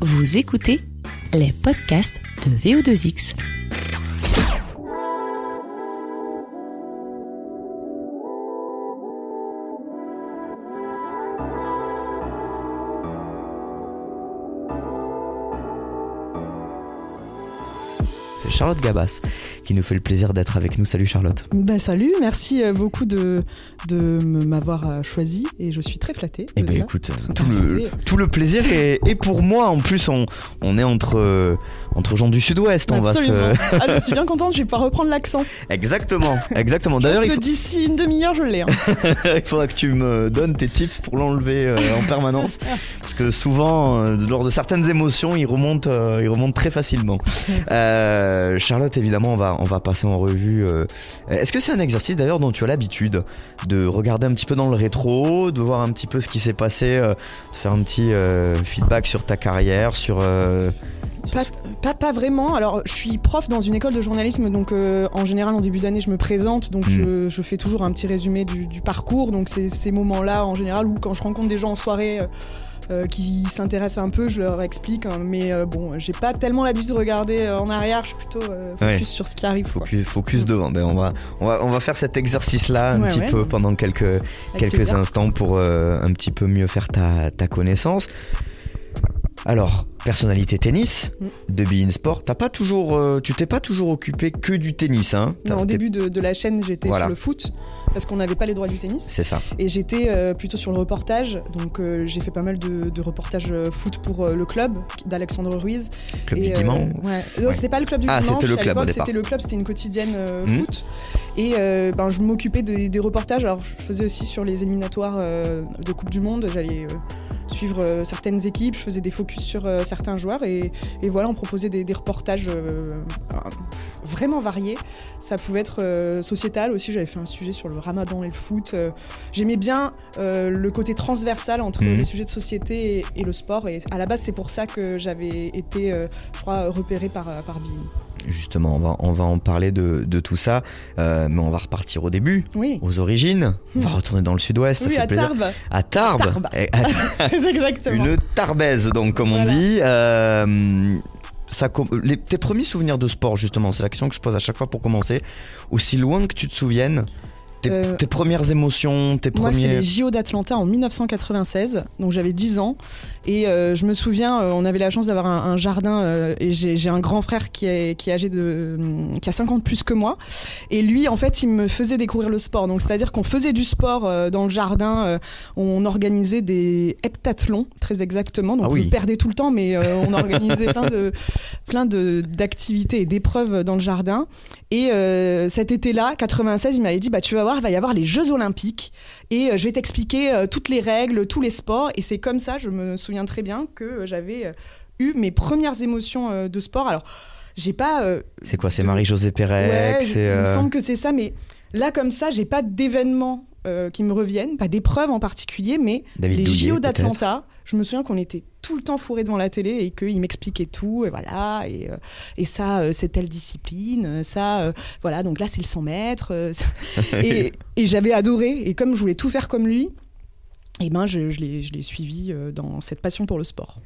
Vous écoutez les podcasts de VO2X. Charlotte Gabas qui nous fait le plaisir d'être avec nous. Salut Charlotte. Ben salut, merci euh, beaucoup de, de m'avoir euh, choisi et je suis très flattée. Eh ben ça. écoute, tout le, tout le plaisir est, est pour moi. En plus, on, on est entre, euh, entre gens du sud-ouest. On va se... Ah, je suis bien contente, je vais pouvoir reprendre l'accent. Exactement, exactement. D'ailleurs, faut- d'ici une demi-heure, je l'ai. hein. il faudra que tu me donnes tes tips pour l'enlever euh, en permanence. Parce que souvent, euh, lors de certaines émotions, il remonte, euh, il remonte très facilement. Euh, Charlotte, évidemment, on va, on va passer en revue. euh, Est-ce que c'est un exercice d'ailleurs dont tu as l'habitude de regarder un petit peu dans le rétro, de voir un petit peu ce qui s'est passé, euh, de faire un petit euh, feedback sur ta carrière, sur. euh, Pas, ce- pas, pas vraiment. Alors, je suis prof dans une école de journalisme, donc euh, en général, en début d'année, je me présente, donc Mm. je, je fais toujours un petit résumé du, du parcours. Donc, c'est ces moments-là, en général, où quand je rencontre des gens en soirée. euh, euh, qui s'intéressent un peu, je leur explique, hein, mais euh, bon, j'ai pas tellement l'habitude de regarder euh, en arrière, je suis plutôt focus Ouais. sur ce qui arrive. quoi. Focus, devant. Ben on va, on va, on va faire cet exercice-là un Ouais, petit ouais. peu pendant quelques, Avec quelques plaisir. instants pour un petit peu mieux faire ta, ta connaissance. Alors, personnalité tennis Mm. de Be In Sport, t'as pas toujours, euh, tu t'es pas toujours occupé que du tennis, hein Non, au début de, de la chaîne, j'étais Voilà. sur le foot parce qu'on n'avait pas les droits du tennis. C'est ça. Et j'étais euh, plutôt sur le reportage. Donc euh, j'ai fait pas mal de, de reportages foot pour le club d'Alexandre Ruiz. Club Et, du dimanche. ouais. Non, Ouais. c'était pas le club du Ah, dimanche. c'était le club. C'était le club, c'était une quotidienne Mhm. foot. Et ben, je m'occupais des, des reportages. Alors je faisais aussi sur les éliminatoires de Coupe du Monde. J'allais suivre euh, certaines équipes, je faisais des focus sur euh, certains joueurs. Et, et voilà, on proposait des, des reportages euh, vraiment variés. Ça pouvait être sociétal aussi. J'avais fait un sujet sur le ramadan et le foot. J'aimais bien le côté transversal entre Mhm. les sujets de société et, et le sport. Et à la base, c'est pour ça que j'avais été, je crois, repérée par, par Bein. Justement, on va, on va en parler de, de tout ça, euh, mais on va repartir au début, Oui. aux origines. On va retourner dans le sud-ouest, ça Oui, fait à plaisir. Tarbes. À Tarbes. À- exactement. Une Tarbèze, donc, comme on dit. Euh, ça, com- les- tes premiers souvenirs de sport, justement, c'est la question que je pose à chaque fois pour commencer. Aussi loin que tu te souviennes, tes, Euh, tes premières émotions, tes Moi, c'est premiers. les JO d'Atlanta en 1996, donc j'avais 10 ans. Et euh, je me souviens, euh, on avait la chance d'avoir un, un jardin, euh, et j'ai un grand frère qui est, qui est âgé de. qui a 50 plus que moi. Et lui, en fait, il me faisait découvrir le sport. Donc, c'est-à-dire qu'on faisait du sport dans le jardin, on organisait des heptathlons, très exactement. Donc, Ah oui. je perdais tout le temps, mais on organisait plein de plein de- d'activités et d'épreuves dans le jardin. Et cet été-là, 96, il m'avait dit bah tu vas voir, il va y avoir les Jeux Olympiques et euh, je vais t'expliquer euh, toutes les règles, tous les sports. Et c'est comme ça, je me souviens très bien que euh, j'avais eu mes premières émotions de sport. Alors j'ai pas C'est quoi C'est de- Marie-Josée Pérec il me semble que c'est ça, mais là comme ça, j'ai pas d'événements euh, qui me reviennent, pas d'épreuves en particulier, mais David les Douillet, JO d'Atlanta, je me souviens qu'on était tout le temps fourrés devant la télé et qu'il m'expliquait tout, et voilà, et, euh, et ça, euh, c'est telle discipline, euh, ça, voilà, donc là, c'est le 100 mètres. et et j'avais adoré, et comme je voulais tout faire comme lui, et ben, je, je l'ai suivi dans cette passion pour le sport.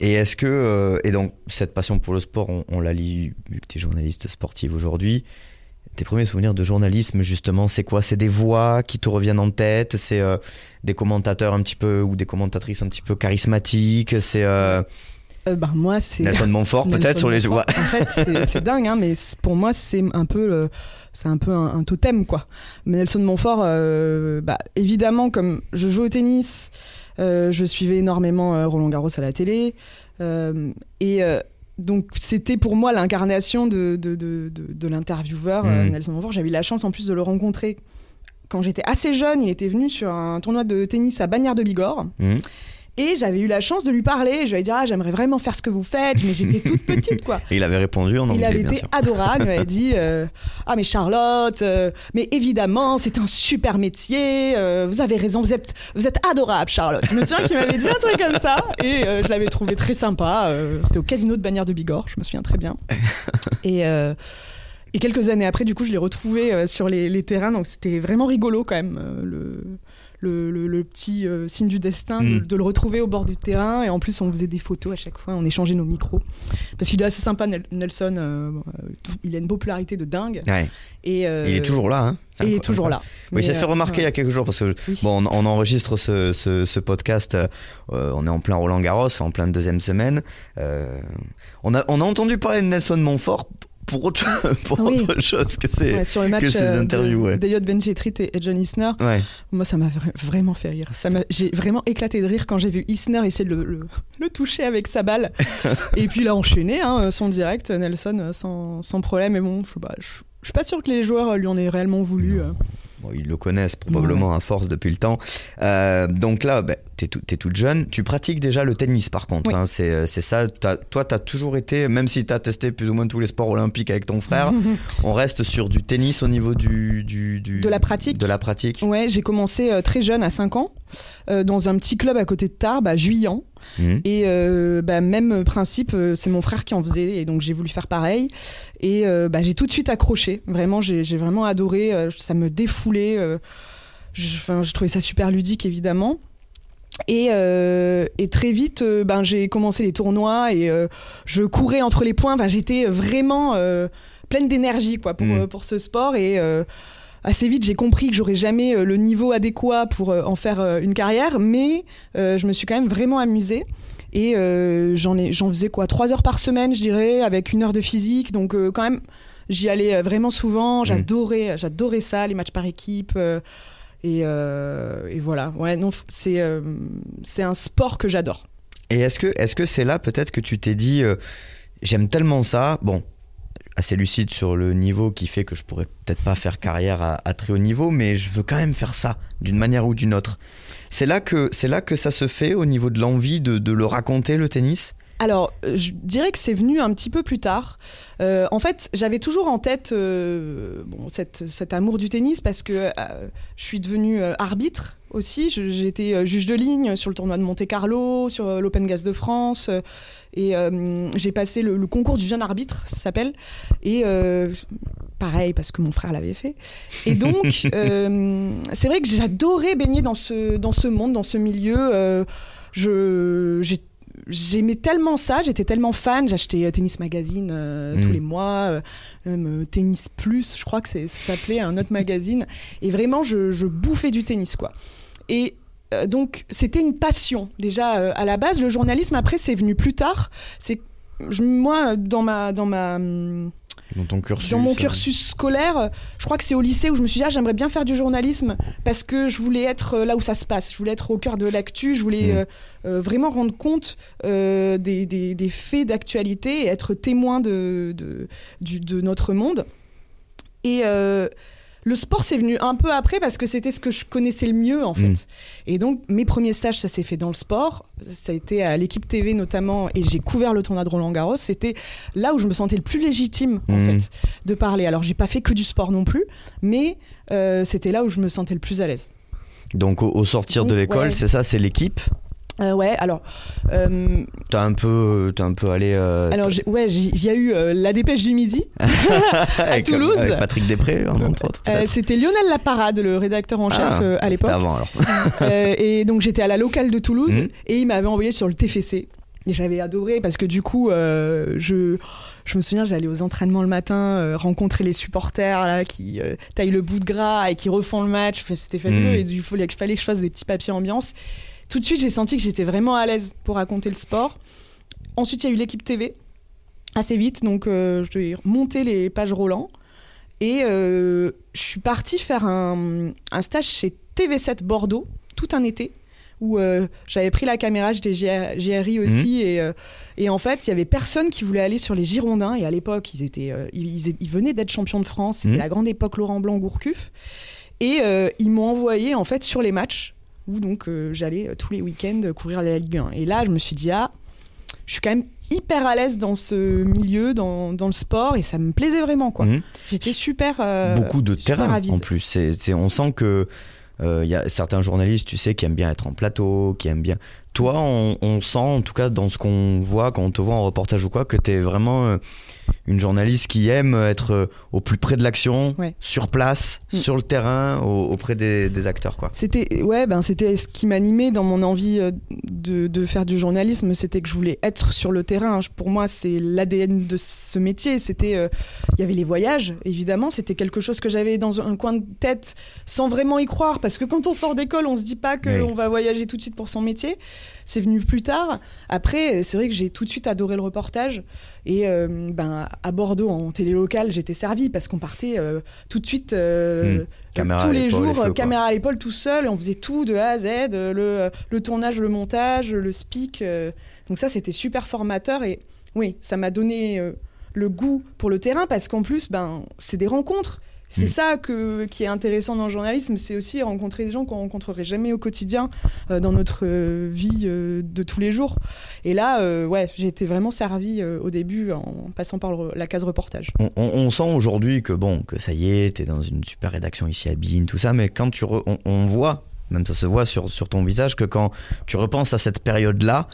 Et est-ce que. euh, et donc, cette passion pour le sport, on, on la lit, vu que tu es journaliste sportive aujourd'hui. Tes premiers souvenirs de journalisme, justement, c'est quoi? C'est des voix qui te reviennent en tête? C'est euh, des commentateurs un petit peu. ou des commentatrices un petit peu charismatiques? C'est euh, Euh, ben, moi, c'est. Nelson Montfort, peut-être, sur les. Ouais. En fait, c'est- dingue, hein, mais pour moi, c'est un peu, le- c'est un peu un, un totem, quoi. Mais Nelson Montfort, euh, bah, évidemment, comme je joue au tennis, euh, je suivais énormément Roland Garros à la télé, euh, et donc c'était pour moi l'incarnation de, de, de, l'intervieweur euh, Mhm. Nelson Montfort. J'avais eu la chance en plus de le rencontrer. Quand j'étais assez jeune, il était venu sur un tournoi de tennis à Bagnères de Bigorre. Mhm. Et j'avais eu la chance de lui parler. Je lui ai dit, ah, j'aimerais vraiment faire ce que vous faites, mais j'étais toute petite, quoi. Et il avait répondu en Il anglais, avait bien été sûr. adorable. Il m'avait dit euh, Ah, mais Charlotte, euh, mais évidemment, c'est un super métier. euh, vous avez raison, vous êtes, vous êtes adorable, Charlotte. Je me souviens qu'il m'avait dit un truc comme ça. Et je l'avais trouvé très sympa. C'était au casino de Bagnères de Bigorre, je me souviens très bien. Et. et quelques années après, du coup, je l'ai retrouvé sur les, les terrains, donc c'était vraiment rigolo quand même, le, le, le- le petit euh, signe du destin de, Mm. de le retrouver au bord du terrain. Et en plus, on faisait des photos à chaque fois, on échangeait nos micros. Parce qu'il est assez sympa, Nel- Nelson. euh, euh, il a une popularité de dingue. Ouais. Et, Il est toujours là. Hein et il est toujours là. Oui, il s'est Mais, fait remarquer il y a quelques jours parce que Oui. bon, on, on enregistre ce, ce- ce podcast, euh, on est en plein Roland Garros, en pleine deuxième semaine. Euh, on, a, on a entendu parler de Nelson Montfort pour autre, pour Oui. autre chose que c'est. Ouais, sur le match que ces euh, interviews, ouais. de- d'Eliott Benchetrit et, et John Isner, Ouais. moi ça m'a vra- vraiment fait rire. J'ai vraiment éclaté de rire quand j'ai vu Isner essayer de le, le- le toucher avec sa balle. et puis a enchaîné hein, son direct, Nelson, euh, sans, sans problème. Mais bon, je, je suis pas sûr que les joueurs lui en aient réellement voulu. euh. Bon, ils le connaissent probablement à force depuis le temps. Euh, donc là, bah, t'es tout- toute jeune. Tu pratiques déjà le tennis par contre. Oui. hein, c'est euh, c'est ça. Toi, tu as toujours été, même si tu as testé plus ou moins tous les sports olympiques avec ton frère, on reste sur du tennis au niveau du, du, du- De la pratique. De la pratique. Ouais, j'ai commencé euh, très jeune, à 5 ans, euh, dans un petit club à côté de Tarbes, à Juillan. Mhm. Et euh, bah, même principe, c'est mon frère qui en faisait, et donc j'ai voulu faire pareil. Et euh, bah, j'ai tout de suite accroché. Vraiment, j'ai vraiment adoré. ça me défoulait. je, enfin, je trouvais ça super ludique, évidemment. Et, euh, et très vite, euh, ben, j'ai commencé les tournois et euh, je courais entre les points. Enfin, J'étais vraiment euh, pleine d'énergie quoi pour, Mm. euh, pour ce sport. Et euh, assez vite, j'ai compris que j'aurais jamais le niveau adéquat pour en faire une carrière. Mais euh, je me suis quand même vraiment amusée. Et euh, j'en ai- j'en faisais quoi Trois heures par semaine, je dirais, avec une heure de physique. Donc euh, quand même, j'y allais vraiment souvent. J'adorais, j'adorais ça, les matchs par équipe. Euh, et, voilà. Ouais, non, c'est euh, c'est un sport que j'adore. Et est-ce que est-ce que c'est là peut-être que tu t'es dit euh, j'aime tellement ça? Bon assez lucide sur le niveau qui fait que je pourrais peut-être pas faire carrière à, à très haut niveau mais je veux quand même faire ça d'une manière ou d'une autre c'est là que c'est là que ça se fait au niveau de l'envie de, de le raconter le tennis? Alors, euh, je dirais que c'est venu un petit peu plus tard. Euh, en fait, j'avais toujours en tête euh, bon, cette, cet amour du tennis parce que euh, je suis devenue arbitre aussi. Je- J'ai été euh, juge de ligne sur le tournoi de Monte-Carlo, sur euh, l'Open Gas de France. et euh, j'ai passé le, le concours du jeune arbitre, ça s'appelle. Et euh, pareil, parce que mon frère l'avait fait. Et donc, euh, c'est vrai que j'adorais baigner dans ce, dans ce monde, dans ce milieu. Je, j'ai j'aimais tellement ça, j'étais tellement fan, j'achetais euh, Tennis Magazine euh, Mm. tous les mois, euh, même Tennis Plus, je crois que ça s'appelait un autre magazine, et vraiment je, je bouffais du tennis quoi. Et donc c'était une passion déjà à la base. Le journalisme après c'est venu plus tard. C'est moi dans ma dans ma hum, dans ton cursus dans mon euh, cursus scolaire, je crois que c'est au lycée où je me suis dit ah, j'aimerais bien faire du journalisme parce que je voulais être euh, là où ça se passe, je voulais être au cœur de l'actu, je voulais Mhm. euh, euh, vraiment rendre compte euh, des, des- des faits d'actualité et être témoin de, de, du- de notre monde. Et euh, le sport, c'est venu un peu après parce que c'était ce que je connaissais le mieux en fait. Mhm. Et donc mes premiers stages, ça s'est fait dans le sport. Ça a été à l'équipe TV notamment et j'ai couvert le tournoi de Roland Garros. C'était là où je me sentais le plus légitime en Mhm. fait de parler. Alors j'ai pas fait que du sport non plus, mais euh, c'était là où je me sentais le plus à l'aise. donc au, au sortir de l'école ouais. c'est ça c'est l'équipe Euh, ouais, alors euh, t'as un peu t'es un peu allé euh, alors j'ai- ouais, il y a eu euh, la dépêche du midi. avec, Toulouse. avec Patrick Després entre autres Euh, c'était Lionel Laparade, le rédacteur en chef Ah, euh, à c'était l'époque. avant alors Euh, et donc j'étais à la locale de Toulouse Mhm. et il m'avait envoyé sur le TFC. Et j'avais adoré parce que du coup, euh, je, je me souviens, j'allais aux entraînements le matin, euh, rencontrer les supporters là, qui euh, taillent le bout de gras et qui refont le match. Enfin, C'était fabuleux. Mhm. Et il fallait, fallait que je fasse des petits papiers ambiance. Tout de suite, j'ai senti que j'étais vraiment à l'aise pour raconter le sport. Ensuite, il y a eu l'équipe TV assez vite. Donc, euh, je devais monter les pages Roland. Et euh, je suis partie faire un, un stage chez TV7 Bordeaux, tout un été, où euh, j'avais pris la caméra, j'étais GR- GRI aussi. Et, euh, et en fait, il y avait personne qui voulait aller sur les Girondins. Et à l'époque, ils, étaient, ils, ils- ils venaient d'être champions de France. C'était Mhm. la grande époque Laurent Blanc-Gourcuff. Et ils m'ont envoyé en fait sur les matchs où donc euh, j'allais euh, tous les week-ends euh, courir la Ligue 1. Et là, je me suis dit, ah, je suis quand même hyper à l'aise dans ce milieu, dans, dans le sport, et ça me plaisait vraiment. quoi. Mhm. J'étais super. euh, beaucoup de super terrain avide. en plus. C'est- on sent que il y a certains journalistes, tu sais, qui aiment bien être en plateau, qui aiment bien. Toi, on, sent, en tout cas dans ce qu'on voit quand on te voit en reportage ou quoi, que tu es vraiment euh, une journaliste qui aime être euh, au plus près de l'action, sur place, mm. sur le terrain, auprès des, acteurs. quoi. C'était ouais, ben, c'était ce qui m'animait dans mon envie euh, de, faire du journalisme, c'était que je voulais être sur le terrain. Pour moi, c'est l'ADN de ce métier. C'était, il y avait les voyages, évidemment, c'était quelque chose que j'avais dans un coin de tête sans vraiment y croire, parce que quand on sort d'école, on se dit pas qu'on va voyager tout de suite pour son métier. C'est venu plus tard. Après, c'est vrai que j'ai tout de suite adoré le reportage. Et euh, ben, à Bordeaux, en télé locale, j'étais servie parce qu'on partait euh, tout de suite euh, hmm. tous les jours, caméra à l'épaule, tout seul. on faisait tout de A à Z, le, le tournage, le montage, le speak. donc ça, c'était super formateur. Et oui, ça m'a donné le goût pour le terrain parce qu'en plus, ben, c'est des rencontres. C'est mm. ça que, qui est intéressant dans le journalisme, c'est aussi rencontrer des gens qu'on rencontrerait jamais au quotidien euh, dans notre euh, vie euh, de tous les jours. Et là, ouais, j'ai été vraiment servi au début en passant par la case reportage. On, sent aujourd'hui que bon, que ça y est, t'es dans une super rédaction ici à Bine, tout ça, mais quand tu on, voit, même ça se voit sur, sur ton visage, que quand tu repenses à cette période-là,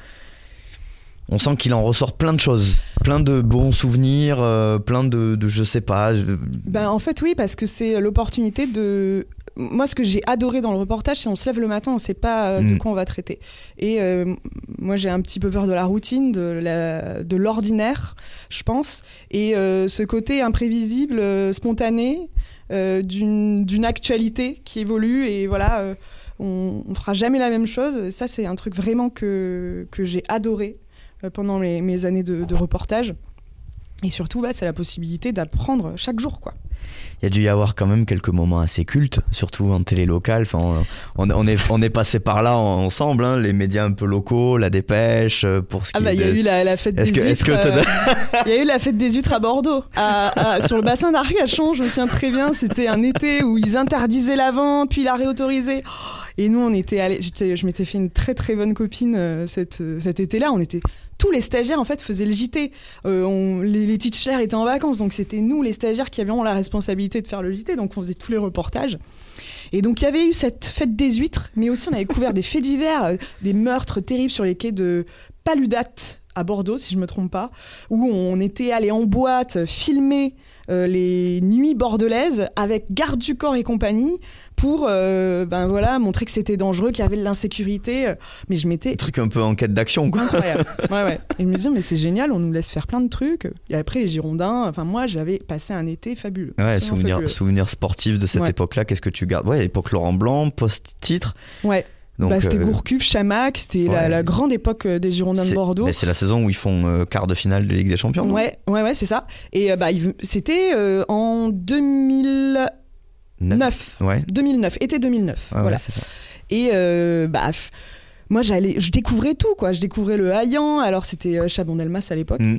on sent qu'il en ressort plein de choses, plein de bons souvenirs, euh, plein de, je sais pas. Ben, en fait, oui, parce que c'est l'opportunité de. Moi, ce que j'ai adoré dans le reportage, c'est on se lève le matin, on sait pas euh, de mm. quoi on va traiter. Et euh, moi, j'ai un petit peu peur de la routine, de l'ordinaire, je pense. Et ce côté imprévisible, spontané, d'une actualité qui évolue. Et voilà, on, on fera jamais la même chose. Ça, c'est un truc vraiment que, que j'ai adoré pendant mes, années de, reportage. Et surtout, bah, c'est la possibilité d'apprendre chaque jour, quoi. Il y a dû y avoir quand même quelques moments assez cultes, surtout en télé locale. Enfin, on, est, on est passé par là ensemble, hein, les médias un peu locaux, la dépêche, euh, pour ce ah qui bah, il y a eu la, fête des huîtres. Euh, il y a eu la fête des huîtres à Bordeaux, sur le bassin d'Arcachon. Je me souviens très bien. C'était un été où ils interdisaient la vente, puis la réautorisaient. Et nous, on était allés. Je m'étais fait une très très bonne copine cet été-là. On était tous les stagiaires en fait faisaient le JT. Euh, les, les teachers étaient en vacances, donc c'était nous les stagiaires qui avions la responsabilité de faire le JT, donc on faisait tous les reportages. Et donc il y avait eu cette fête des huîtres, mais aussi on avait couvert des faits divers, euh, des meurtres terribles sur les quais de Paludat à Bordeaux, si je me trompe pas, où on était allé en boîte filmer euh, les nuits bordelaises avec garde du corps et compagnie pour euh, ben voilà montrer que c'était dangereux, qu'il y avait de l'insécurité. Mais je m'étais un truc un peu en quête d'action quoi. Incroyable. ouais ouais. Et je me disais mais c'est génial, on nous laisse faire plein de trucs. Et après les Girondins, enfin moi j'avais passé un été fabuleux. Ouais, souvenir souvenir sportif de cette époque-là. Qu'est-ce que tu gardes? Ouais, époque Laurent Blanc, post-titre. Ouais. Bah, c'était euh, Gourcuff, Chamac, c'était la, grande époque euh, des Girondins de Bordeaux. C'est la saison où ils font euh, quart de finale de Ligue des Champions. Ouais, ouais, ouais, c'est ça. Et bah, c'était en 2009. Ouais. 2009, été 2009. voilà. Ça. Et bah, moi, j'allais, je découvrais tout, quoi. Je découvrais le Haillan, alors c'était Chabon-Delmas à l'époque. Mm.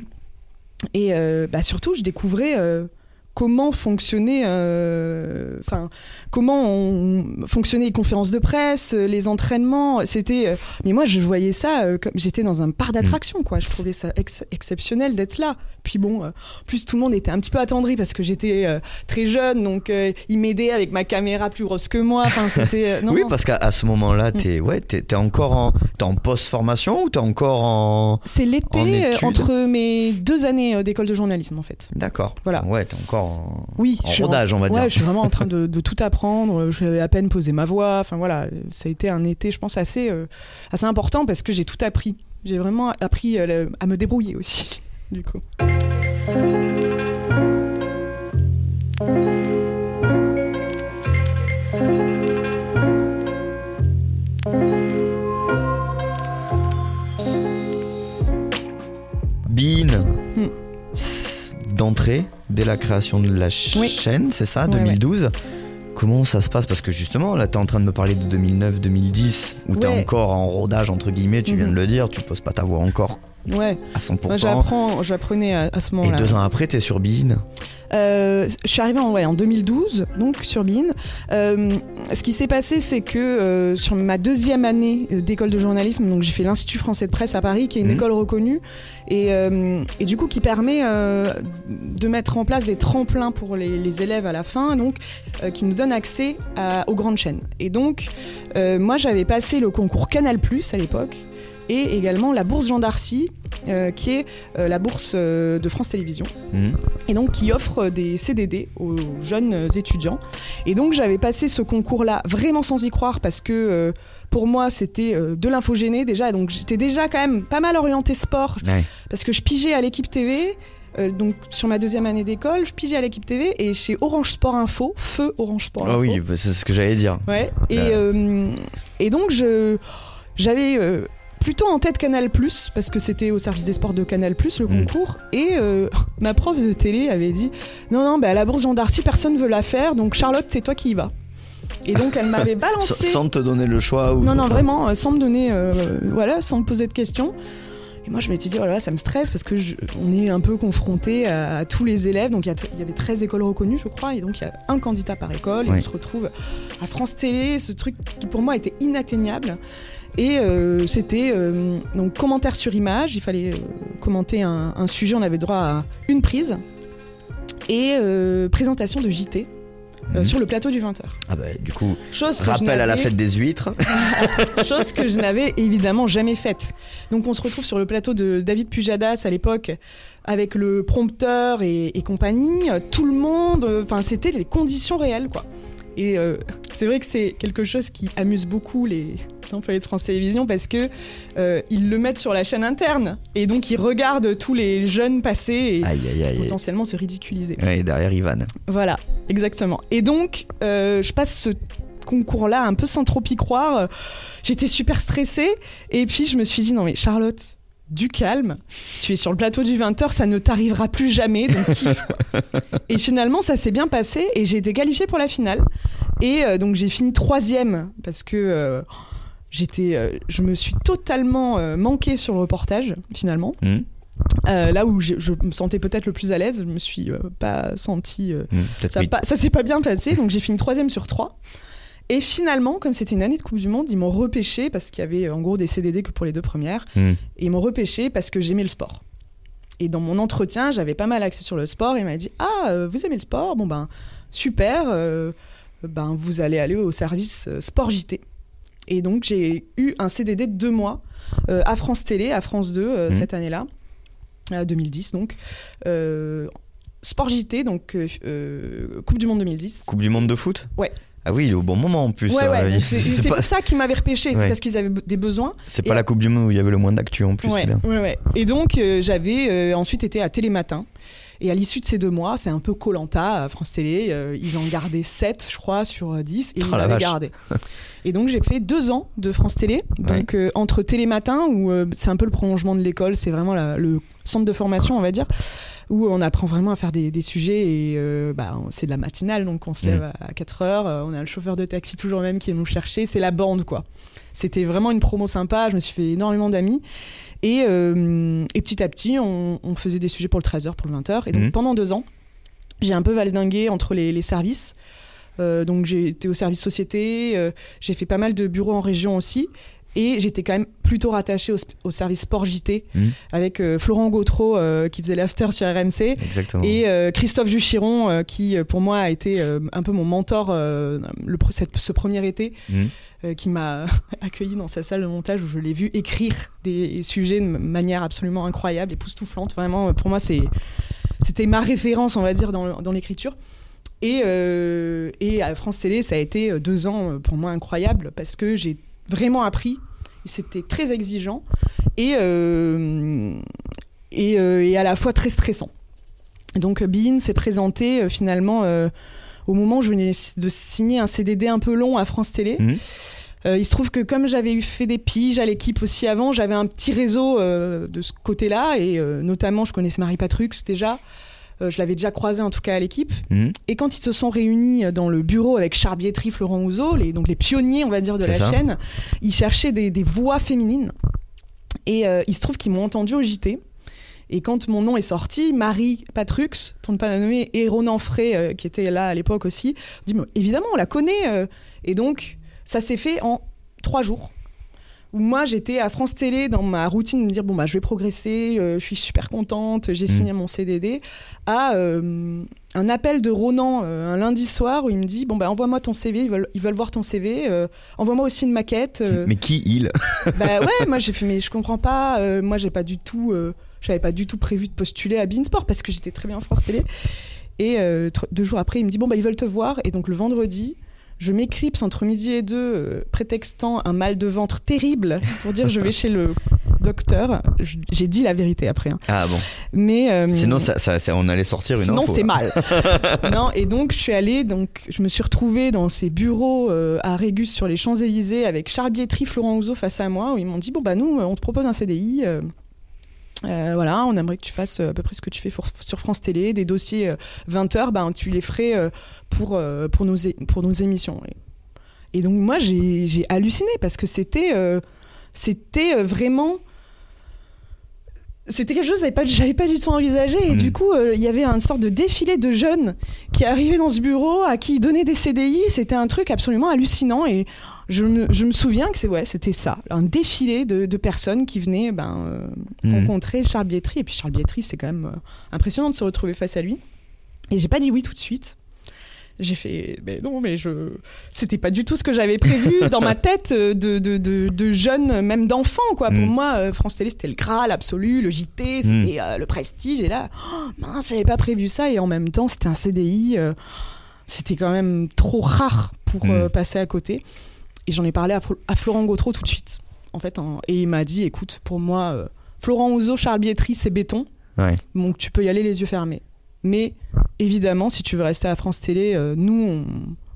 Et bah, surtout, je découvrais comment fonctionnaient, euh, enfin, comment on, fonctionnaient les conférences de presse, euh, les entraînements. C'était, euh, mais moi, je voyais ça comme j'étais dans un parc d'attractions, quoi. Je trouvais ça exceptionnel d'être là. Puis bon, plus tout le monde était un petit peu attendri parce que j'étais très jeune, donc il m'aidait avec ma caméra plus grosse que moi. Enfin, c'était. oui, parce qu'à ce moment-là, mm. t'es ouais, es, encore en, es en post-formation ou t'es encore en. C'est l'été entre mes deux années d'école de journalisme, en fait. D'accord. Voilà. Ouais, t'es encore oui, en rodage, on va dire. je suis vraiment en train de, tout apprendre. J'avais à peine posé ma voix. Enfin voilà, ça a été un été, je pense, assez, euh, assez important parce que j'ai tout appris. J'ai vraiment appris euh, à me débrouiller aussi, du coup. D'entrée dès la création de la chaîne, c'est ça, 2012 Comment ça se passe? Parce que justement, là, tu es en train de me parler de 2009-2010, où tu es encore en rodage, entre guillemets, tu viens de mhm. le dire, tu poses pas ta voix encore ouais. à 100%. J'apprends, j'apprenais à, ce moment-là. Et deux ans après, tu es sur Bean euh, je suis arrivée en, ouais, en 2012, donc sur BIN. Euh, ce qui s'est passé, c'est que euh, sur ma deuxième année d'école de journalisme, donc j'ai fait l'Institut français de presse à Paris, qui est une mmh. école reconnue, et, et, du coup qui permet de mettre en place des tremplins pour les, les élèves à la fin, donc qui nous donne accès à, aux grandes chaînes. Et donc, moi j'avais passé le concours Canal+ à l'époque. Et également la bourse Jean d'Arcy, euh, qui est euh, la bourse euh, de France Télévisions, Mhm. et donc qui offre des CDD aux jeunes étudiants. Et donc j'avais passé ce concours-là vraiment sans y croire parce que pour moi c'était de l'infogéné déjà, donc j'étais déjà quand même pas mal orienté sport Ouais. parce que je pigeais à l'équipe TV. donc sur ma deuxième année d'école, je pigeais à l'équipe TV et chez Orange Sport Info, feu Orange Sport Ah Info. oui, bah, c'est ce que j'allais dire. Ouais. Et, euh, et donc, je, j'avais euh, plutôt en tête Canal parce que c'était au service des sports de Canal le Mm. concours. Et euh, ma prof de télé avait dit Non, non, bah, à la bourse Jean d'Arcy, personne veut la faire, donc Charlotte, c'est toi qui y vas. Et donc, elle m'avait balancé. sans te donner le choix ou Non, non, vraiment, euh, sans me donner, euh, voilà, sans me poser de questions. Et moi, je m'étais dit, oh là là, ça me stresse parce que je- on est un peu confronté à, à tous les élèves. Donc, il y, avait 13 écoles reconnues, je crois, et donc il y a un candidat par école. Et Oui. on se retrouve à France Télé, ce truc qui pour moi était inatteignable. Et euh, c'était euh, donc commentaire sur image. Il fallait euh, commenter un, un sujet, on avait droit à une prise. Et présentation de JT euh, Mhm. sur le plateau du 20h. Ah bah du coup, Chose que je rappel à la fête des huîtres. chose que je n'avais évidemment jamais faite. Donc on se retrouve sur le plateau de David Pujadas à l'époque avec le prompteur et, et compagnie, tout le monde, enfin c'était les conditions réelles quoi. Et euh, c'est vrai que c'est quelque chose qui amuse beaucoup les employés de France Télévisions parce que euh, ils le mettent sur la chaîne interne et donc ils regardent tous les jeunes passer et Aïe aïe aïe. potentiellement se ridiculiser. Ouais, et derrière Ivan. Voilà, exactement. Et donc, euh, je passe ce concours-là un peu sans trop y croire. J'étais super stressée. Et puis, je me suis dit, non mais Charlotte, du calme. Tu es sur le plateau du 20h, ça ne t'arrivera plus jamais. Donc, kiffe, quoi. et finalement, ça s'est bien passé et j'ai été qualifiée pour la finale. Et euh, donc, j'ai fini troisième parce que... euh, J'étais, euh, je me suis totalement manquée sur le reportage finalement. Euh, là où je, je me sentais peut-être le plus à l'aise, je me suis euh, pas sentie euh, Hmm, Peut-être ça, oui. pas- ça s'est pas bien passé, donc j'ai fini troisième sur trois. Et finalement, comme c'était une année de Coupe du Monde, ils m'ont repêché parce qu'il y avait en gros des CDD que pour les deux premières. Hmm. Et ils m'ont repêché parce que j'aimais le sport. Et dans mon entretien, j'avais pas mal axé sur le sport. Et il m'a dit Ah, euh, vous aimez le sport? Bon, ben, super. euh, ben, vous allez aller au service euh, sport JT. Et donc, j'ai eu un CDD de deux mois à France Télé, à France 2, euh, Mhm. cette année-là, euh, 2010 donc. Sport JT, donc Coupe du Monde 2010. Coupe du monde de foot? Ouais. Ah oui, il est au bon moment en plus. Ouais, ouais, il- donc c'est pas, pour ça qu'ils m'avaient repêché, c'est Ouais. parce qu'ils avaient des besoins. c'est pas la Coupe du monde où il y avait le moins d'actu en plus, c'est bien. Et donc, euh, j'avais euh, ensuite été à Télématin. Et à l'issue de ces deux mois, c'est un peu Colanta à France Télé. euh, ils en gardaient 7, je crois, sur euh, 10. Et Oh ils m'avaient gardé. et donc, j'ai fait deux ans de France Télé. Donc, entre Télématin, où c'est un peu le prolongement de l'école, c'est vraiment la- le centre de formation, on va dire, où on apprend vraiment à faire des, des sujets. Et euh, bah, c'est de la matinale, donc on se Mm. lève à 4 heures. euh, on a le chauffeur de taxi toujours même qui est nous chercher. C'est la bande, quoi. C'était vraiment une promo sympa. Je me suis fait énormément d'amis. Et, euh, et petit à petit, on, on faisait des sujets pour le 13h, pour le 20h. Et donc Mhm. pendant deux ans, j'ai un peu valdingué entre les, les services. Euh, donc j'ai été au service société, euh, j'ai fait pas mal de bureaux en région aussi. Et j'étais quand même plutôt rattachée au, service sport JT Mhm. avec euh, Florent Gautreau euh, qui faisait l'after sur RMC Exactement. et euh, Christophe Juchiron qui pour moi a été un peu mon mentor le, cette- ce premier été euh, qui m'a accueilli dans sa salle de montage où je l'ai vu écrire des sujets de manière absolument incroyable, époustouflante. Vraiment, pour moi, c'est, c'était ma référence, on va dire, dans, l'écriture. Et, euh, et à France Télé, ça a été deux ans pour moi incroyable parce que j'ai vraiment appris. C'était très exigeant et, euh, et, euh, et à la fois très stressant. Donc Bein s'est présenté euh, finalement au moment où je venais de signer un CDD un peu long à France Télé. Euh, il se trouve que comme j'avais eu fait des piges à l'équipe aussi avant, j'avais un petit réseau euh, de ce côté-là et euh, notamment je connaissais Marie Patrux déjà. Euh, je l'avais déjà croisé en tout cas à l'équipe. Mhm. Et quand ils se sont réunis dans le bureau avec Charles Bietri, Florent Houzeau, les, donc les pionniers, on va dire, de la ça. chaîne, ils cherchaient des, des voix féminines. Et euh, il se trouve qu'ils m'ont entendu au JT. Et quand mon nom est sorti, Marie Patrux, pour ne pas la nommer, et Ronan Frey, euh, qui était là à l'époque aussi, dit Mais évidemment, on la connaît. euh. Et donc, ça s'est fait en trois jours. Où moi, j'étais à France Télé dans ma routine de me dire Bon, bah, je vais progresser, euh, je suis super contente, j'ai signé mon CDD, à euh, un appel de Ronan euh, un lundi soir où il me dit bon bah envoie-moi ton CV, ils veulent, ils veulent voir ton CV, envoie-moi aussi une maquette. Mais qui il? Bah ouais, moi j'ai fait mais je comprends pas, moi j'ai pas du tout, j'avais pas du tout prévu de postuler à Beansport parce que j'étais très bien en France Télé. Et deux jours après, il me dit bon bah ils veulent te voir et donc le vendredi. Je m'éclipse entre midi et deux, euh, prétextant un mal de ventre terrible pour dire je vais chez le docteur. J'ai dit la vérité après. hein. Ah bon. Mais euh, Sinon, ça, ça- ça- on allait sortir une Sinon, c'est mal. non, et donc, je suis allée, donc, je me suis retrouvée dans ces bureaux euh, à Régus sur les Champs-Élysées avec Charles Bietri, Florent Ouzo face à moi, où ils m'ont dit Bon, bah, nous, on te propose un CDI. euh, euh, voilà, on aimerait que tu fasses euh, à peu près ce que tu fais sur France Télé, des dossiers euh, 20 heures, ben, tu les ferais euh, pour, euh, pour, nos, pour nos émissions. Et, et donc, moi, j'ai j'ai halluciné parce que c'était euh, c'était euh, vraiment c'était quelque chose que j'avais pas, j'avais pas du tout envisagé. Et Mm. du coup euh, il y avait une sorte de défilé de jeunes qui arrivaient dans ce bureau à qui ils donnaient des CDI c'était un truc absolument hallucinant. Et je me, je me souviens que c'est ouais c'était ça. Un défilé de, de personnes qui venaient ben, euh, Mhm. rencontrer Charles Bietri et puis Charles Bietri c'est quand même euh, impressionnant de se retrouver face à lui. Et j'ai pas dit oui tout de suite j'ai fait mais non mais je c'était pas du tout ce que j'avais prévu dans ma tête euh, de, de, de, de jeune même d'enfant quoi pour Mm. moi euh, France Télé c'était le Graal absolu le JT c'était euh, le prestige et là oh, mince j'avais pas prévu ça et en même temps c'était un CDI euh, c'était quand même trop rare pour Mm. euh, passer à côté et j'en ai parlé à, à Florent Gautreau tout de suite en fait et il m'a dit écoute pour moi Florent Ouzo Charles Bietri c'est béton Ouais. donc tu peux y aller les yeux fermés. Mais évidemment, si tu veux rester à France Télé, euh, nous,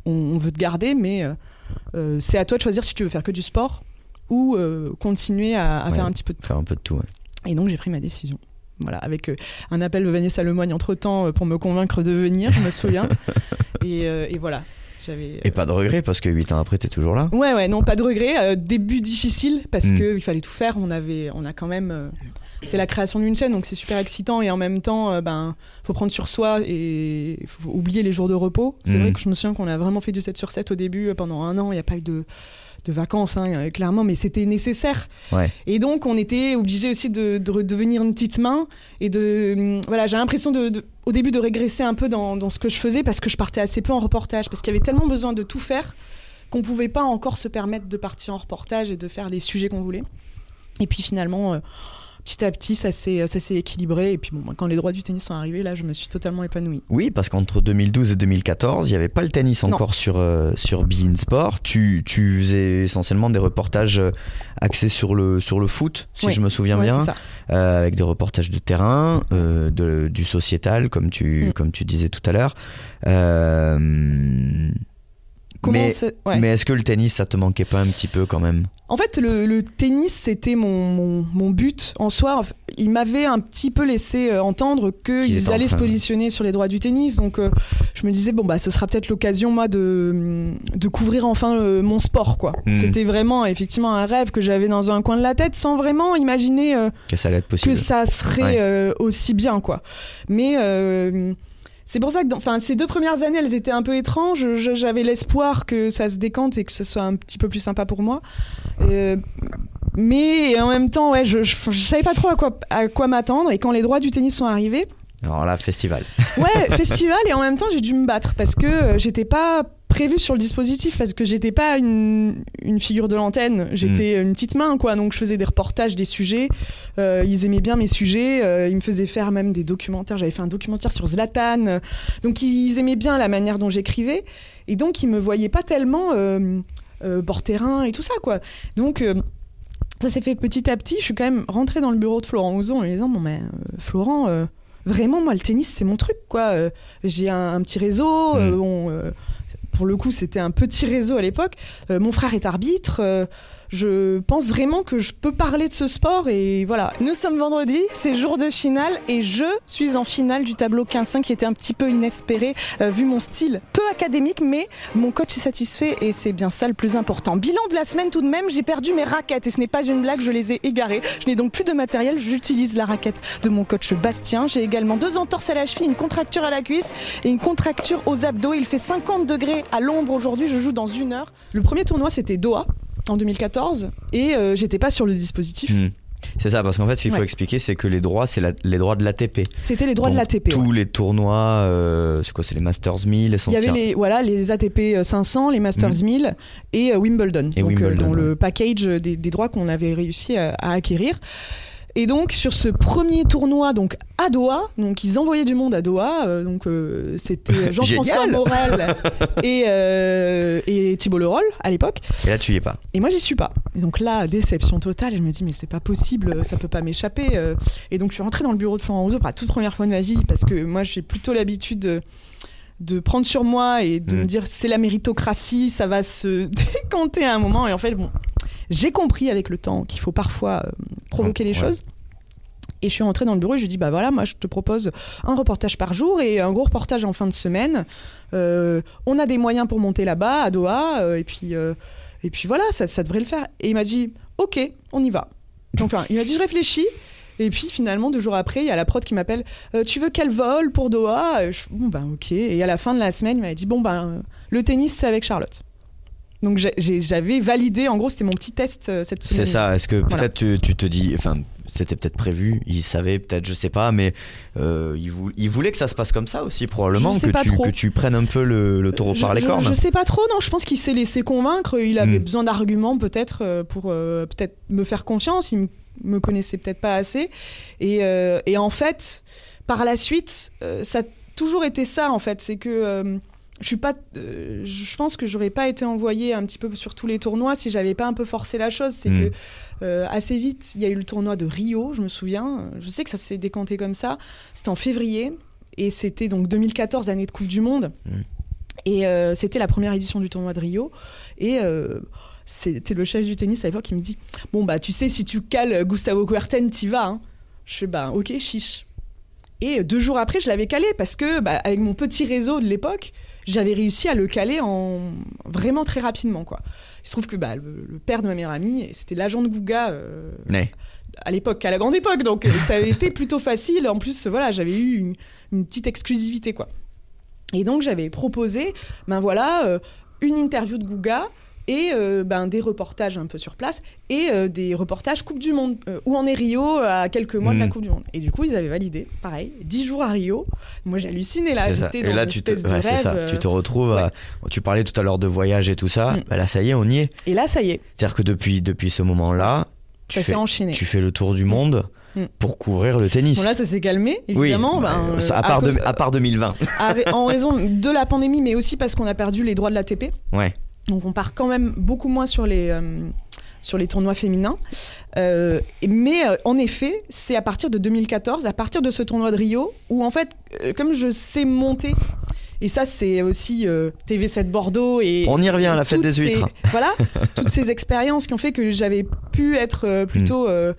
on, on- on veut te garder, mais euh, euh, c'est à toi de choisir si tu veux faire que du sport ou continuer à, à Ouais. faire un petit peu de tout. Faire un peu de tout. ouais. Et donc j'ai pris ma décision. Voilà, avec un appel de Vanessa Lemoigne entre temps pour me convaincre de venir, je me souviens. et, et voilà. Et pas de regret parce que 8 ans après, t'es toujours là. Ouais, ouais, non, pas de regret. Euh, début difficile parce Mm. que il fallait tout faire. On avait, on a quand même. euh, c'est la création d'une chaîne, donc c'est super excitant et en même temps, euh, ben, faut prendre sur soi et faut oublier les jours de repos. C'est Mm. vrai que je me souviens qu'on a vraiment fait du 7 sur 7 au début euh, pendant un an. Il n'y a pas eu de de vacances, hein, clairement, mais c'était nécessaire. Ouais. Et donc, on était obligé aussi de, de redevenir une petite main et de. hum, Voilà, j'ai l'impression de, de- au début de régresser un peu dans, dans ce que je faisais parce que je partais assez peu en reportage, parce qu'il y avait tellement besoin de tout faire qu'on pouvait pas encore se permettre de partir en reportage et de faire les sujets qu'on voulait. Et puis finalement, euh, petit à petit, ça s'est équilibré. Et puis bon, quand les droits du tennis sont arrivés, là, je me suis totalement épanouie. Oui, parce qu'entre 2012 et 2014, il n'y avait pas le tennis Non. encore sur, euh, sur Bein Sport. Tu, tu faisais essentiellement des reportages euh, axés sur le, sur le foot, si Oui. je me souviens bien, euh, avec des reportages de terrain, euh, de, du sociétal, comme tu, Mm. comme tu disais tout à l'heure. Euh, Comment mais c'est- ouais. mais est-ce que le tennis, ça te manquait pas un petit peu quand même? En fait, le, le tennis, c'était mon, mon, mon but en soi. Ils m'avaient un petit peu laissé euh, entendre Qu'ils allaient se positionner sur les droits du tennis. Donc, euh, je me disais, bon, bah, ce sera peut-être l'occasion, moi, de, de couvrir enfin euh, mon sport, quoi. Mhm. C'était vraiment, effectivement, un rêve que j'avais dans un coin de la tête sans vraiment imaginer euh, Que ça allait être possible que ça serait Ouais. aussi bien quoi. Mais c'est pour ça que enfin ces deux premières années elles étaient un peu étranges. J'avais l'espoir que ça se décante et que ce soit un petit peu plus sympa pour moi. Euh, mais en même temps ouais je, je, je savais pas trop à quoi à quoi m'attendre et quand les droits du tennis sont arrivés Alors là, festival. ouais festival et en même temps j'ai dû me battre parce que euh, j'étais pas prévue sur le dispositif parce que j'étais pas une, une figure de l'antenne. J'étais une petite main quoi. Donc je faisais des reportages des sujets. Euh, ils aimaient bien mes sujets. Euh, ils me faisaient faire même des documentaires. J'avais fait un documentaire sur Zlatan. Donc ils aimaient bien la manière dont j'écrivais. Et donc ils me voyaient pas tellement euh, bord terrain et tout ça quoi. Donc ça s'est fait petit à petit. Je suis quand même rentrée dans le bureau de Florent Ouzon en lui disant bon mais euh, Florent vraiment moi le tennis c'est mon truc quoi. J'ai un, un petit réseau Mm. Pour le coup c'était un petit réseau à l'époque. Euh, mon frère est arbitre euh, je pense vraiment que je peux parler de ce sport et voilà. Nous sommes vendredi, c'est jour de finale et je suis en finale du tableau 15-5 qui était un petit peu inespéré euh, vu mon style peu académique mais mon coach est satisfait et c'est bien ça le plus important. Bilan de la semaine tout de même, j'ai perdu mes raquettes et ce n'est pas une blague, je les ai égarées. Je n'ai donc plus de matériel, j'utilise la raquette de mon coach Bastien. J'ai également deux entorses à la cheville, une contracture à la cuisse et une contracture aux abdos. Il fait 50 degrés à l'ombre aujourd'hui, je joue dans une heure. Le premier tournoi c'était Doha en 2014 et euh, j'étais pas sur le dispositif. Mm. C'est ça, parce qu'en fait, ce qu'il faut expliquer, c'est que les droits, c'est les droits de l'ATP. C'était les droits de l'ATP. ouais. Tous les tournois, euh, c'est quoi C'est les Masters 1000, Il y avait les, voilà, les ATP 500, les Masters 1000 et euh, Wimbledon. Et donc, euh, Wimbledon, dans ouais. le package des, des droits qu'on avait réussi à, à acquérir. Et donc sur ce premier tournoi donc à Doha, donc ils envoyaient du monde à Doha, euh, donc euh, c'était Jean-François Morel et, euh, et Thibault Leroll à l'époque. Et là, tu y es pas. Et moi, j'y suis pas. Et donc là, déception totale. Je me dis, mais c'est pas possible, ça peut pas m'échapper. Et donc, je suis rentrée dans le bureau de Florent Rousseau pour la toute première fois de ma vie, parce que moi, j'ai plutôt l'habitude de, de prendre sur moi et de Mm. me dire, c'est la méritocratie, ça va se décanter à un moment. Et en fait, bon, j'ai compris avec le temps qu'il faut parfois euh, provoquer les choses. Et je suis rentrée dans le bureau et je lui ai dit, bah voilà, moi je te propose un reportage par jour et un gros reportage en fin de semaine. Euh, on a des moyens pour monter là-bas, à Doha, euh, et puis, euh, et puis voilà, ça, ça devrait le faire. Et il m'a dit, ok, on y va. Enfin, il m'a dit, je réfléchis. Et puis finalement, deux jours après, il y a la prod qui m'appelle, tu veux quel vol pour Doha? Je- Bon ben ok. Et à la fin de la semaine, il m'avait dit, bon ben le tennis c'est avec Charlotte. Donc j'avais validé, en gros c'était mon petit test euh, cette semaine. C'est ça. Est-ce que Voilà. peut-être tu, tu te dis, enfin, c'était peut-être prévu, il savait, peut-être, je sais pas, mais euh, il, vou- il voulait que ça se passe comme ça aussi, probablement, que tu, trop. que tu prennes un peu le, le taureau Je- par les je, cornes. Je sais pas trop, non. Je pense qu'il s'est laissé convaincre. Il avait Hmm. besoin d'arguments peut-être euh, pour euh, peut-être me faire confiance. Il me- me connaissait peut-être pas assez. Et, et en fait, par la suite, ça a toujours été ça. En fait, c'est que je suis pas. euh, je pense que j'aurais pas été envoyée un petit peu sur tous les tournois si j'avais pas un peu forcé la chose. C'est Hmm. que euh, assez vite, il y a eu le tournoi de Rio. Je me souviens. Je sais que ça s'est décanté comme ça. C'était en février. Et c'était donc 2014, année de Coupe du Monde. Et euh, c'était la première édition du tournoi de Rio. Et c'était le chef du tennis à l'époque qui me dit Bon, bah, tu sais, si tu cales Gustavo Kuerten, t'y vas. hein. Je fais Bah, ok, chiche. Et deux jours après, je l'avais calé parce que, bah, avec mon petit réseau de l'époque, j'avais réussi à le caler en vraiment très rapidement. Quoi. Il se trouve que bah, le, le père de ma meilleure amie, c'était l'agent de Gouga. euh, Ouais. à l'époque, à la grande époque. Donc, euh, ça avait été plutôt facile. En plus, voilà, j'avais eu une, une petite exclusivité, quoi. Et donc, j'avais proposé, ben voilà, euh, une interview de Gouga et euh, ben, des reportages un peu sur place et euh, des reportages Coupe du Monde. euh, où en est Rio à quelques mois de la Mm. Coupe du Monde. Et du coup, ils avaient validé, pareil, 10 jours à Rio. Moi, j'ai halluciné là. J'étais Et dans là, une tu te, espèce de ouais, c'est rêve. ça. euh, Tu te retrouves. à- tu parlais tout à l'heure de voyage et tout ça. Mm. Bah là, ça y est, on y est. Et là, ça y est, C'est-à-dire que depuis, depuis ce moment-là, tu ça fais, enchaîné. tu fais le tour du monde Mm. pour couvrir le tennis. Bon, là, ça s'est calmé, évidemment. ben, ça, à, part de- à part 2020. à ra- en raison de la pandémie, mais aussi parce qu'on a perdu les droits de l'ATP. Ouais. Donc on part quand même beaucoup moins sur les, euh, sur les tournois féminins. Euh, mais euh, en effet, c'est à partir de 2014, à partir de ce tournoi de Rio, où en fait, comme je sais monter, et ça c'est aussi euh, TV7 Bordeaux et... On y revient à la fête des ces- huîtres. Voilà, toutes ces expériences qui ont fait que j'avais pu être euh, plutôt... euh,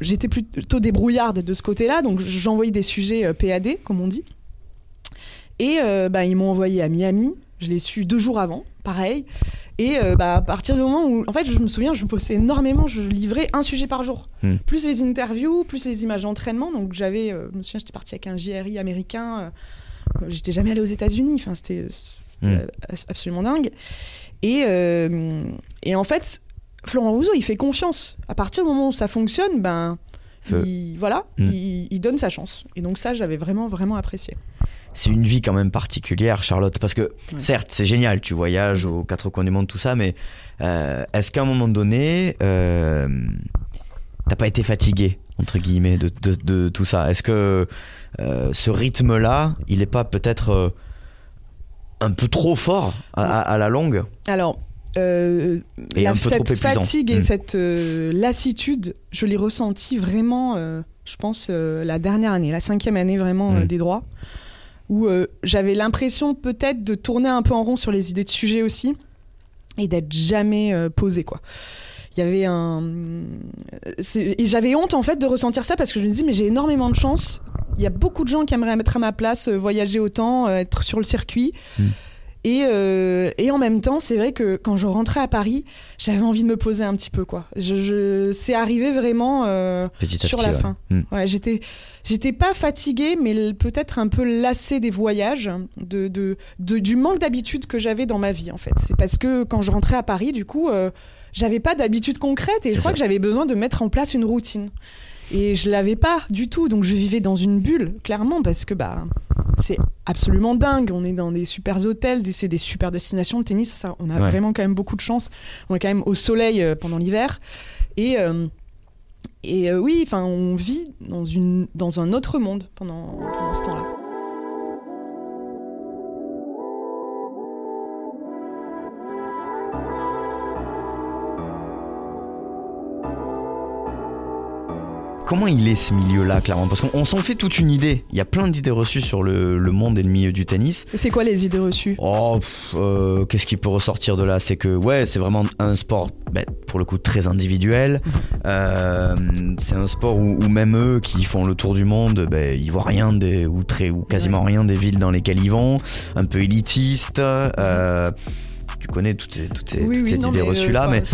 J'étais plutôt débrouillarde de ce côté-là, donc j'envoyais des sujets PAD, comme on dit. Et bah, ils m'ont envoyé à Miami. Je l'ai su deux jours avant, pareil. Et euh, bah, à partir du moment où, en fait, je me souviens, je bossais énormément. Je livrais un sujet par jour, Hmm. plus les interviews, plus les images d'entraînement. Donc j'avais, euh, je me souviens, j'étais partie avec un JRI américain. euh, j'étais jamais allée aux États-Unis. Enfin, c'était c'était, Hmm. euh, absolument dingue. Et, euh, et en fait, Florent Rousseau, il fait confiance. À partir du moment où ça fonctionne, ben, Euh. il, voilà, Hmm. il, il donne sa chance. Et donc ça, j'avais vraiment, vraiment apprécié. C'est une vie quand même particulière, Charlotte, parce que certes, c'est génial, tu voyages aux quatre coins du monde, tout ça, mais euh, est-ce qu'à un moment donné, euh, t'as pas été fatigué entre guillemets de, de- de tout ça? Est-ce que euh, ce rythme-là, il est pas peut-être euh, un peu trop fort à, à- à la longue? Alors, euh, la- cette fatigue et Mm. cette euh, lassitude, je l'ai ressentie vraiment, euh, je pense, la dernière année, la cinquième année vraiment euh, Mm. des droits, où euh, j'avais l'impression peut-être de tourner un peu en rond sur les idées de sujet aussi, et d'être jamais euh, posé, quoi. Il y avait un... Et j'avais honte, en fait, de ressentir ça, parce que je me dis, mais j'ai énormément de chance. Il y a beaucoup de gens qui aimeraient être à ma place, euh, voyager autant, euh, être sur le circuit. Mm. Et, euh, et en même temps, c'est vrai que quand je rentrais à Paris, j'avais envie de me poser un petit peu. quoi. Je, je- c'est arrivé vraiment euh, sur petit, la ouais. fin. Mm. Ouais, j'étais, j'étais pas fatiguée, mais peut-être un peu lassée des voyages, de, de, de- du manque d'habitude que j'avais dans ma vie en fait. C'est parce que quand je rentrais à Paris, du coup, euh, j'avais pas d'habitude concrète et je crois ça. que j'avais besoin de mettre en place une routine. Et je l'avais pas du tout, donc je vivais dans une bulle, clairement, parce que bah c'est absolument dingue. On est dans des super hôtels, c'est des super destinations de tennis. Ça, on a Ouais. vraiment quand même beaucoup de chance. On est quand même au soleil euh, pendant l'hiver. Et, euh, et euh, oui, enfin, on vit dans, une, dans un autre monde pendant, pendant ce temps-là. Comment il est ce milieu-là, clairement? Parce qu'on on s'en fait toute une idée. Il y a plein d'idées reçues sur le, le monde et le milieu du tennis. C'est quoi les idées reçues? Oh, euh, qu'est-ce qui peut ressortir de là? C'est que, ouais, c'est vraiment un sport, ben, pour le coup, très individuel. Euh, c'est un sport où, où même eux qui font le tour du monde, ben, ils voient rien des, ou, très, ou quasiment rien des villes dans lesquelles ils vont. Un peu élitiste. euh, tu connais toutes ces, toutes ces, toutes ces non, idées reçues-là, mais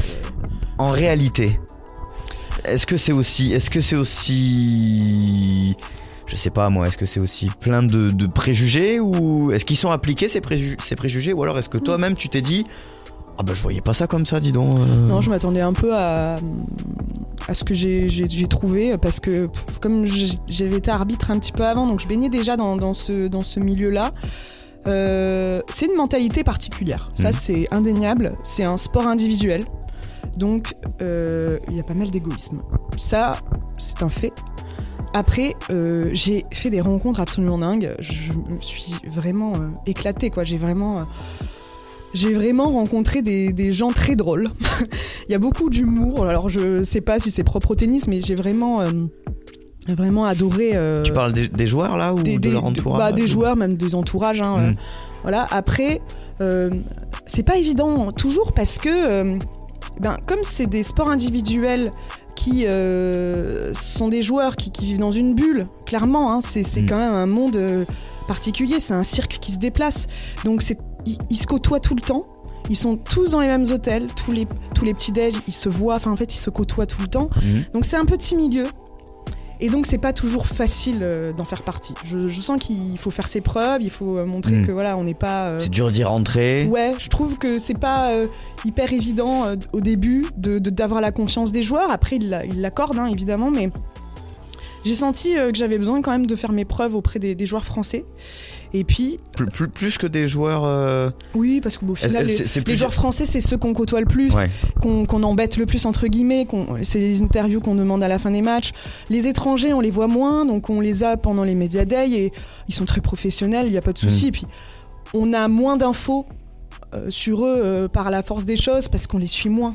en réalité, est-ce que c'est aussi, est-ce que c'est aussi, je sais pas moi, est-ce que c'est aussi plein de, de préjugés ou est-ce qu'ils sont appliqués ces, préju- ces préjugés ou alors est-ce que toi-même tu t'es dit, ah bah je voyais pas ça comme ça, dis donc. euh. Non, je m'attendais un peu à, à ce que j'ai trouvé parce que comme j'avais été arbitre un petit peu avant, donc je baignais déjà dans, dans ce, dans ce milieu-là. Euh, c'est une mentalité particulière, ça Mhm. c'est indéniable. C'est un sport individuel, donc euh, il y a pas mal d'égoïsme. Ça, c'est un fait. Après, euh, j'ai fait des rencontres absolument dingues. Je me suis vraiment euh, éclatée, quoi. J'ai vraiment, euh, j'ai vraiment rencontré des, des gens très drôles. Il y a beaucoup d'humour. Alors, je sais pas si c'est propre au tennis, mais j'ai vraiment, vraiment adoré. Tu parles des, des joueurs là ou des, de des- leur entourage bah, des ou- joueurs, même des entourages. hein, euh, Mm. voilà. Après, c'est pas évident toujours parce que, ben, comme c'est des sports individuels qui euh, sont des joueurs qui, qui vivent dans une bulle, clairement, hein, c'est Mm. quand même un monde euh, particulier. C'est un cirque qui se déplace. Donc, ils, ils se côtoient tout le temps. Ils sont tous dans les mêmes hôtels, tous les, tous les petits déj, ils se voient, enfin en fait ils se côtoient tout le temps. Mhm. Donc c'est un petit milieu. Et donc c'est pas toujours facile euh, d'en faire partie. Je, je sens qu'il faut faire ses preuves, il faut euh, montrer Mm. que voilà, on n'est pas. euh, C'est dur d'y rentrer. Ouais, je trouve que c'est pas euh, hyper évident au début de de- d'avoir la confiance des joueurs. Après, ils la- ils l'accordent, hein, évidemment, mais j'ai senti que j'avais besoin quand même de faire mes preuves auprès des, des joueurs français. Et puis, Plus, plus, plus que des joueurs. euh, oui, parce qu'au final, c'est les joueurs français, c'est ceux qu'on côtoie le plus. Ouais. qu'on qu'on embête le plus entre guillemets, qu'on- c'est les interviews qu'on demande à la fin des matchs. Les étrangers, on les voit moins, donc on les a pendant les média days et ils sont très professionnels, il n'y a pas de souci. Mm. Puis on a moins d'infos euh, sur eux euh, par la force des choses parce qu'on les suit moins.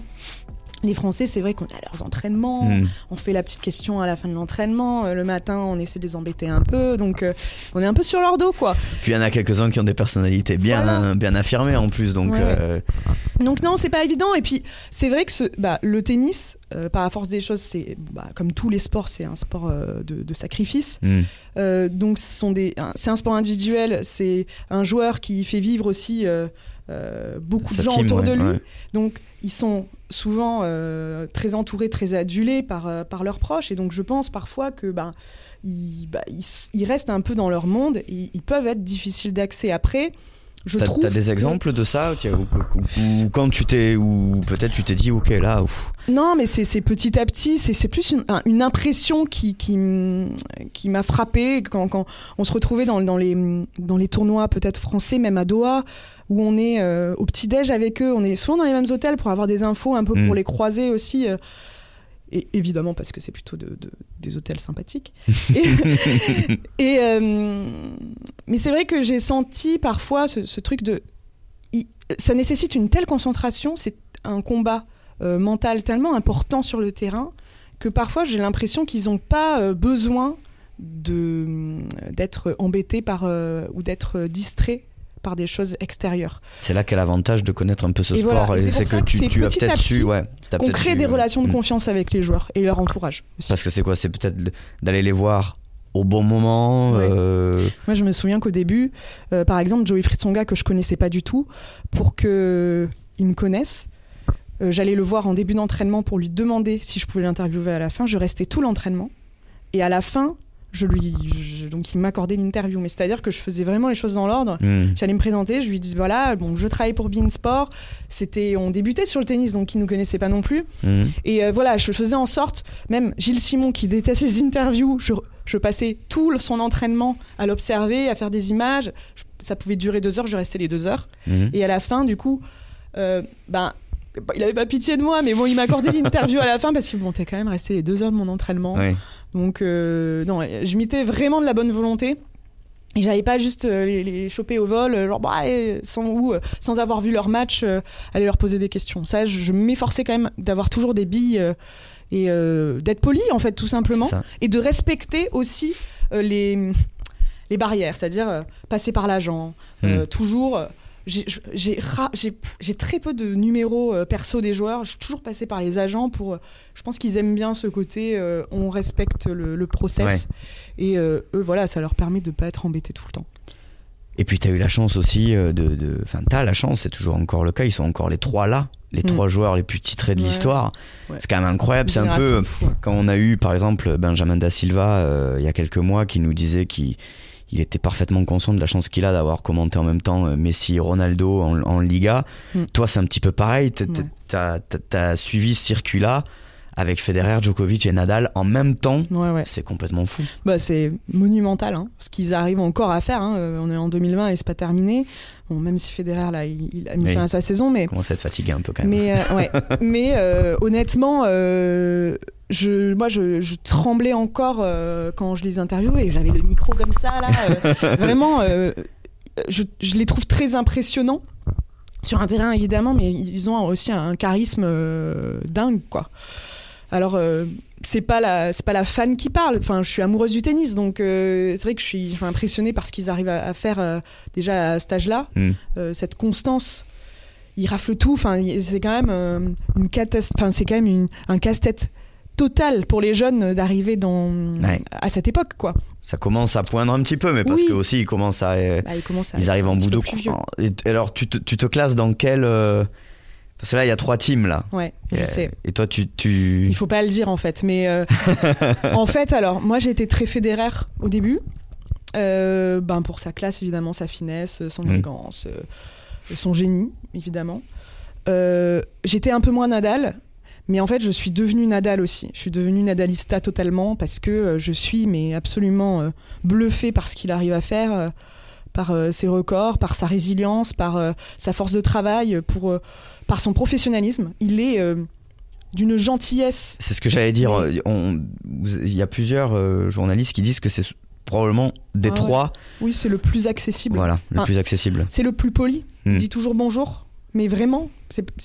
Les Français, c'est vrai qu'on a leurs entraînements, Mhm. on fait la petite question à la fin de l'entraînement, euh, le matin on essaie de les embêter un peu, donc euh, on est un peu sur leur dos quoi. Puis il y en a quelques-uns qui ont des personnalités bien, Voilà. bien affirmées en plus, donc. Ouais, euh, Donc non, c'est pas évident. Et puis c'est vrai que ce, bah, le tennis, euh, par la force des choses, c'est bah, comme tous les sports, c'est un sport euh, de, de sacrifice. hmm. Euh, donc ce c'est un sport individuel. C'est un joueur qui fait vivre aussi euh, beaucoup Sa de gens team, autour ouais, de lui. ouais. Donc ils sont souvent euh, très entourés, très adulés par, euh, par leurs proches. Et donc je pense parfois que bah, ils, bah, ils, ils restent un peu dans leur monde et ils peuvent être difficiles d'accès. Après, je T'as trouve t'as des que- exemples de ça ou, quand tu t'es ou peut-être tu t'es dit ok là ouf, Non, mais c'est c'est petit à petit, c'est c'est plus une, un- une impression qui, qui, qui m'a frappée quand, quand on se retrouvait dans, dans, les, dans les tournois peut-être français, même à Doha, où on est euh, au petit-déj avec eux, on est souvent dans les mêmes hôtels pour avoir des infos, un peu Mm. pour les croiser aussi. euh, et évidemment parce que c'est plutôt de- de- des hôtels sympathiques. et et, euh, mais c'est vrai que j'ai senti parfois ce, ce truc de... il- ça nécessite une telle concentration, c'est un combat mental tellement important sur le terrain que parfois j'ai l'impression qu'ils n'ont pas besoin de d'être embêtés par ou d'être distraits par des choses extérieures. c'est là qu'est l'avantage de connaître un peu ce Et sport voilà, et et c'est que que tu, tu as peut-être su ouais Qu'on peut-être crée su, des euh, relations de hmm. confiance avec les joueurs et leur entourage aussi. parce que c'est quoi c'est peut-être d'aller les voir au bon moment Ouais. euh, Moi, je me souviens qu'au début, euh, par exemple, Joey Fritzonga, que je connaissais pas du tout, pour qu'il me connaisse, j'allais le voir en début d'entraînement pour lui demander si je pouvais l'interviewer à la fin. Je restais tout l'entraînement. Et à la fin, je lui, je- donc il m'accordait l'interview. Mais c'est-à-dire que je faisais vraiment les choses dans l'ordre. hmm. J'allais me présenter, je lui dis voilà, bon, je travaille pour Bein Sport. C'était, on débutait sur le tennis, donc il nous connaissait pas non plus. Hmm. Et euh, voilà, je faisais en sorte, même Gilles Simon qui déteste les interviews, je, je passais tout son entraînement à l'observer, à faire des images. Je- ça pouvait durer deux heures, je restais les deux heures. Hmm. Et à la fin, du coup, euh, ben, il avait pas pitié de moi, mais bon, il m'accordait l'interview à la fin parce que bon, t'es quand même resté les deux heures de mon entraînement. Donc, euh, non, je m'étais vraiment de la bonne volonté. Et j'allais pas juste euh, les, les choper au vol, euh, genre, bah, eh, sans, ou, sans avoir vu leur match, aller leur poser des questions. Ça, je, je m'efforçais quand même d'avoir toujours des billes et euh, d'être poli, en fait, tout simplement. Et de respecter aussi les, les barrières, c'est-à-dire passer par l'agent, euh, toujours. J'ai- très peu de numéros euh, perso des joueurs. Je suis toujours passé par les agents pour. euh, je pense qu'ils aiment bien ce côté. euh, on respecte le, le process. Et euh, eux, voilà, ça leur permet de pas être embêtés tout le temps. Et puis, tu as eu la chance aussi de. Enfin, tu as la chance, c'est toujours encore le cas. Ils sont encore les trois là, les Mm. trois joueurs les plus titrés de Ouais. l'histoire. Ouais. C'est quand même incroyable. C'est un peu. ouais. Quand on a eu, par exemple, Benjamin Da Silva, euh, il y a quelques mois, qui nous disait qu'il il était parfaitement conscient de la chance qu'il a d'avoir commenté en même temps euh, Messi et Ronaldo en, en Liga. Mm. Toi, c'est un petit peu pareil. T'as- t'as suivi ce circuit-là avec Federer, Djokovic et Nadal en même temps. Ouais, ouais. C'est complètement fou. Bah, c'est monumental, hein, ce qu'ils arrivent encore à faire. hein. Euh, On est en 2020 et c'est pas terminé. Bon, même si Federer, là, il, il a mis Oui. fin à sa saison, mais commence à être fatigué un peu quand même. Mais, euh, ouais. Mais euh, honnêtement, euh, je, moi, je, je tremblais encore quand je les interviewais. J'avais le micro comme ça, là. vraiment, je, je les trouve très impressionnants. Sur un terrain, évidemment, mais ils ont aussi un charisme dingue, quoi. Alors, euh, c'est pas la c'est pas la fan qui parle. Enfin, je suis amoureuse du tennis, donc euh, c'est vrai que je suis, je suis impressionnée par ce qu'ils arrivent à, à faire euh, déjà à cet âge-là, Mm. Euh, cette constance. Ils raflent tout. Enfin, c'est quand même une Enfin, c'est quand même une- un casse-tête total pour les jeunes d'arriver dans Ouais. à cette époque, quoi. Ça commence à poindre un petit peu, mais parce Oui. que aussi ils commencent à. Bah, ils commencent à ils être arrivent en bout de alors, tu te, tu te classes dans quel. Euh, Parce que là, il y a trois teams là. Ouais, je et, sais. et toi, tu. tu... Il faut pas le dire en fait, mais euh, en fait, alors moi été très fédéraire au début, Euh, ben pour sa classe évidemment, sa finesse, son Mm. élégance, euh, son génie évidemment. Euh, J'étais un peu moins Nadal, mais en fait je suis devenue Nadal aussi. Je suis devenue Nadalista totalement parce que euh, je suis mais absolument euh, bluffée par ce qu'il arrive à faire. Par euh, ses records, par sa résilience, par euh, sa force de travail, pour, euh, par son professionnalisme. Il est d'une gentillesse C'est ce que j'allais dire. Il y a plusieurs euh, journalistes qui disent que c'est probablement des Ah ouais. trois, Oui, c'est le plus accessible. voilà, le Enfin, plus accessible. C'est le plus poli. Hmm. Il dit toujours bonjour. Mais vraiment,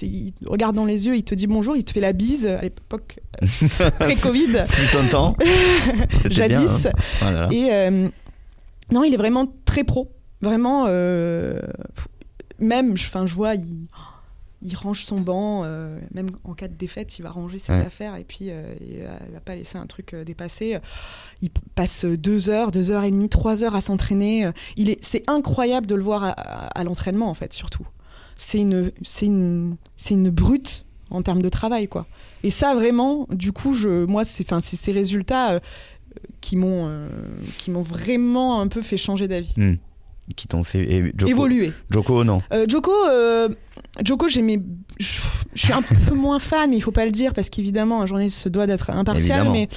il te regarde dans les yeux, il te dit bonjour, il te fait la bise à l'époque pré-Covid, Tout un temps. C'était bien, jadis. hein. Voilà. Et euh, non, il est vraiment très pro. Vraiment, euh, même, enfin, je vois, il, il range son banc, euh, même en cas de défaite, il va ranger ses Ouais. affaires et puis euh, il, va, il va pas laisser un truc euh, dépasser. Il passe deux heures, deux heures et demie, trois heures à s'entraîner. Il est, c'est incroyable de le voir à, à- à l'entraînement en fait, surtout. C'est une, c'est une, c'est une brute en termes de travail quoi. Et ça vraiment, du coup, je, moi, c'est, enfin, c'est ces résultats. qui m'ont qui m'ont vraiment un peu fait changer d'avis. Hmm. Qui t'ont fait et Joko, Évoluer. Joko, non. Euh, Joko, euh, Joko, j'aimais. Je suis un peu moins fan, mais il faut pas le dire parce qu'évidemment, un journaliste se doit d'être impartial. Évidemment. Mais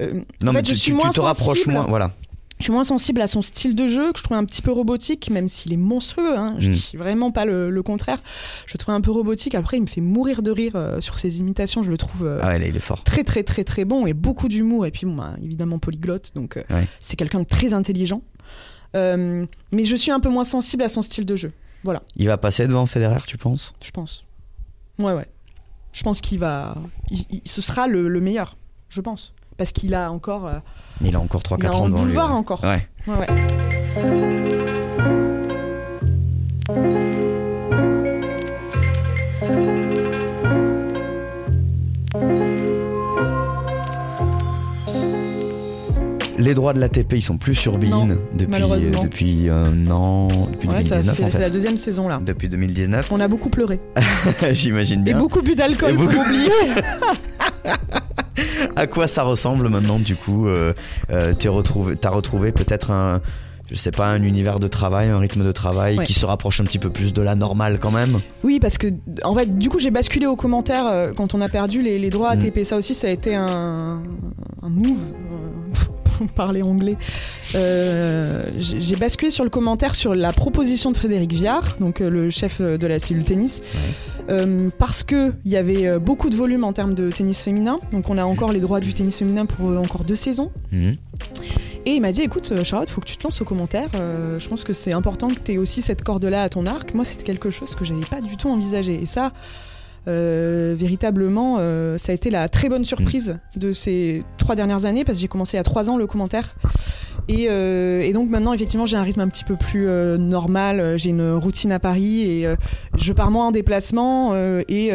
euh, Non, en mais fait, tu, je suis tu- tu moins te rapproches moins. Voilà. je suis moins sensible à son style de jeu que je trouve un petit peu robotique, même s'il est monstrueux. Hein, je Mm. dis vraiment pas le, le contraire. Je le trouve un peu robotique. Après, il me fait mourir de rire euh, sur ses imitations. Je le trouve. euh, Ah ouais, là, il est fort. très très très très bon et beaucoup d'humour et puis bon, bah, évidemment polyglotte donc euh, Ouais. c'est quelqu'un de très intelligent Euh, mais je suis un peu moins sensible à son style de jeu voilà Il va passer devant Federer, tu penses? Je pense ouais ouais je pense qu'il va il- il- ce sera le, le meilleur je pense parce qu'il a encore euh, Il a encore 3-4 il a ans un devant lui. boulevard ouais. encore Ouais. ouais, ouais. Les droits de l'ATP, ils sont plus sur Bein depuis, malheureusement. depuis un an, depuis Ouais, ça 2019 fait- en c'est fait. la deuxième saison là. Depuis 2019, On a beaucoup pleuré. j'imagine Et bien. beaucoup bu d'alcool Et pour beaucoup- oublier. À quoi ça ressemble maintenant du coup euh, euh, T'as retrouvé, t'as retrouvé peut-être un, je sais pas, un univers de travail, un rythme de travail Ouais. qui se rapproche un petit peu plus de la normale quand même? Oui, parce que en fait, du coup, j'ai basculé aux commentaires euh, quand on a perdu les, les droits. ATP. Ça aussi, ça a été un, un move. parler anglais. Euh, j'ai basculé sur le commentaire sur la proposition de Frédéric Viard, donc euh, le chef euh, de la cellule tennis, euh, parce que il y avait beaucoup de volume en termes de tennis féminin. Donc on a encore les droits du tennis féminin pour encore deux saisons. Mhm. Et il m'a dit écoute Charlotte, faut que tu te lances au commentaire. Euh, je pense que c'est important que tu aies aussi cette corde-là à ton arc. Moi, c'était quelque chose que j'avais pas du tout envisagé. Et ça, euh, véritablement, euh, ça a été la très bonne surprise de ces trois dernières années parce que j'ai commencé il y a trois ans le commentaire. Et, euh, et donc maintenant, effectivement, j'ai un rythme un petit peu plus normal. J'ai une routine à Paris et je pars moins en déplacement et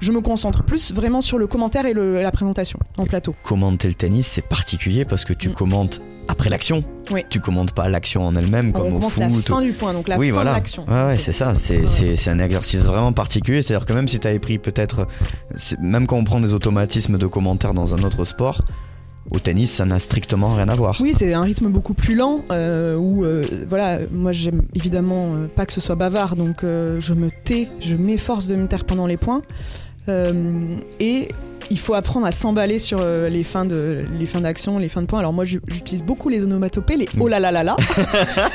je me concentre plus vraiment sur le commentaire et le- la présentation en plateau. Commenter le tennis, c'est particulier parce que tu Mm. commentes après l'action. Oui. Tu commentes pas l'action en elle-même on comme au foot. la ou- fin du point, donc la oui, fin voilà. de l'action. Ouais, ouais, c'est ça. C'est Ouais. c'est- c'est un exercice vraiment particulier. C'est-à-dire que même si tu avais pris peut-être. Même quand on prend des automatismes de commentaires dans un autre sport, au tennis, ça n'a strictement rien à voir. Oui, c'est un rythme beaucoup plus lent euh, où, euh, voilà, moi j'aime évidemment euh, pas que ce soit bavard, donc euh, je me tais, je m'efforce de me taire pendant les points. Et il faut apprendre à s'emballer sur euh, les fins de les fins d'action, les fins de points. Alors moi j'utilise beaucoup les onomatopées, les oh là là là là.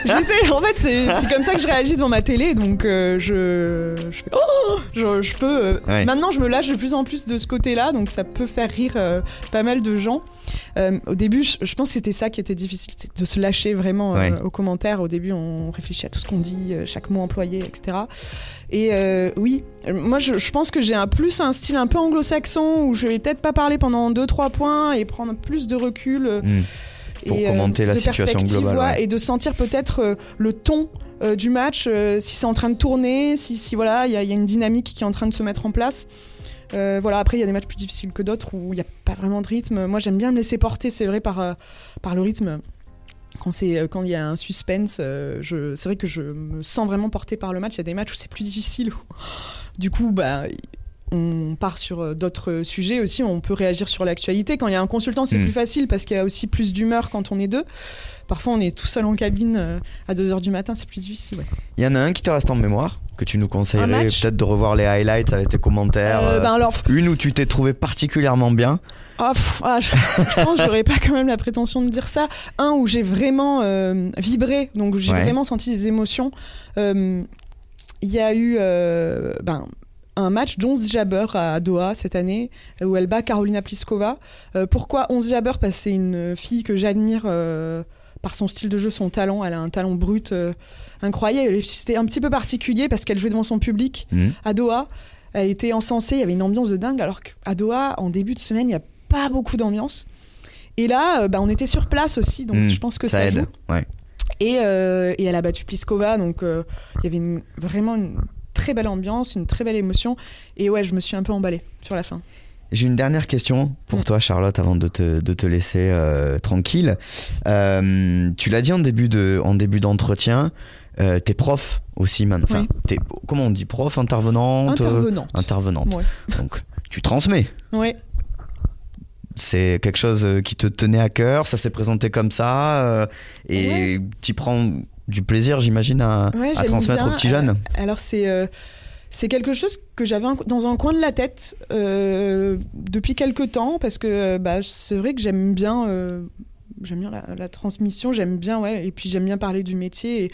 je sais, en fait c'est comme ça que je réagis devant ma télé, donc euh, je je fais oh, je, je peux. euh, Ouais. Maintenant je me lâche de plus en plus de ce côté-là, donc ça peut faire rire euh, pas mal de gens. Au début, je, je pense que c'était ça qui était difficile, c'est de se lâcher vraiment Ouais. aux commentaires. Au début, on réfléchit à tout ce qu'on dit, chaque mot employé, etc. Et oui, moi je, je pense que j'ai un plus un style un peu anglo-saxon où je vais peut-être pas parler pendant 2-3 points et prendre plus de recul. euh, Mm. Pour et, commenter la de situation globale, ouais, et de sentir peut-être euh, le ton euh, du match, euh, si c'est en train de tourner, si, si voilà, il y, a- il y a une dynamique qui est en train de se mettre en place. Euh, voilà, après il y a des matchs plus difficiles que d'autres où il n'y a pas vraiment de rythme. Moi j'aime bien me laisser porter, c'est vrai, par, euh, par le rythme. Quand euh, quand il y a un suspense, euh, je, c'est vrai que je me sens vraiment porté par le match. Il y a des matchs où c'est plus difficile. où, du coup, bah, on part sur euh, d'autres sujets aussi. On peut réagir sur l'actualité. Quand il y a un consultant, c'est Mm. plus facile parce qu'il y a aussi plus d'humeur quand on est deux. Parfois, on est tout seul en cabine euh, à 2h du matin, c'est plus difficile. ouais. Il y en a un qui te reste en mémoire, que tu nous conseillerais peut-être de revoir les highlights avec tes commentaires. Euh, ben alors, Une où tu t'es trouvé particulièrement bien. Ah, pff, ah, je, je pense que j'aurais pas quand même la prétention de dire ça. Un où j'ai vraiment euh, vibré, donc j'ai Ouais. vraiment senti des émotions. Euh, Il y a eu euh, ben, un match d'Onze Jabber à Doha cette année où elle bat Carolina Pliskova. Euh, pourquoi Onze Jabber? Parce que c'est une fille que j'admire. euh, par son style de jeu, son talent, elle a un talent brut euh, incroyable. C'était un petit peu particulier parce qu'elle jouait devant son public Mhm. à Doha. Elle était encensée, il y avait une ambiance de dingue, alors qu'à Doha, en début de semaine, il n'y a pas beaucoup d'ambiance. Et là, bah, on était sur place aussi, donc Mhm. je pense que ça, ça aide. joue. Ouais. Et, euh, et elle a battu Pliskova, donc euh, il y avait une- vraiment une très belle ambiance, une très belle émotion. Et ouais, je me suis un peu emballée sur la fin. J'ai une dernière question pour Mm. toi, Charlotte, avant de te, de te laisser euh, tranquille. Euh, tu l'as dit en début de, en début d'entretien. Euh, t'es prof aussi maintenant. Enfin, Oui. comment on dit prof, intervenante Intervenante. intervenante. Ouais. Donc, tu transmets. Ouais. C'est quelque chose qui te tenait à cœur. Ça s'est présenté comme ça. et Ouais, tu prends du plaisir, j'imagine, à, Ouais, à j'aime transmettre bien. aux petits jeunes. Alors c'est euh, c'est quelque chose que j'avais dans un coin de la tête euh, depuis quelque temps parce que euh, bah, c'est vrai que j'aime bien euh, j'aime bien la, la transmission, j'aime bien ouais et puis j'aime bien parler du métier et euh,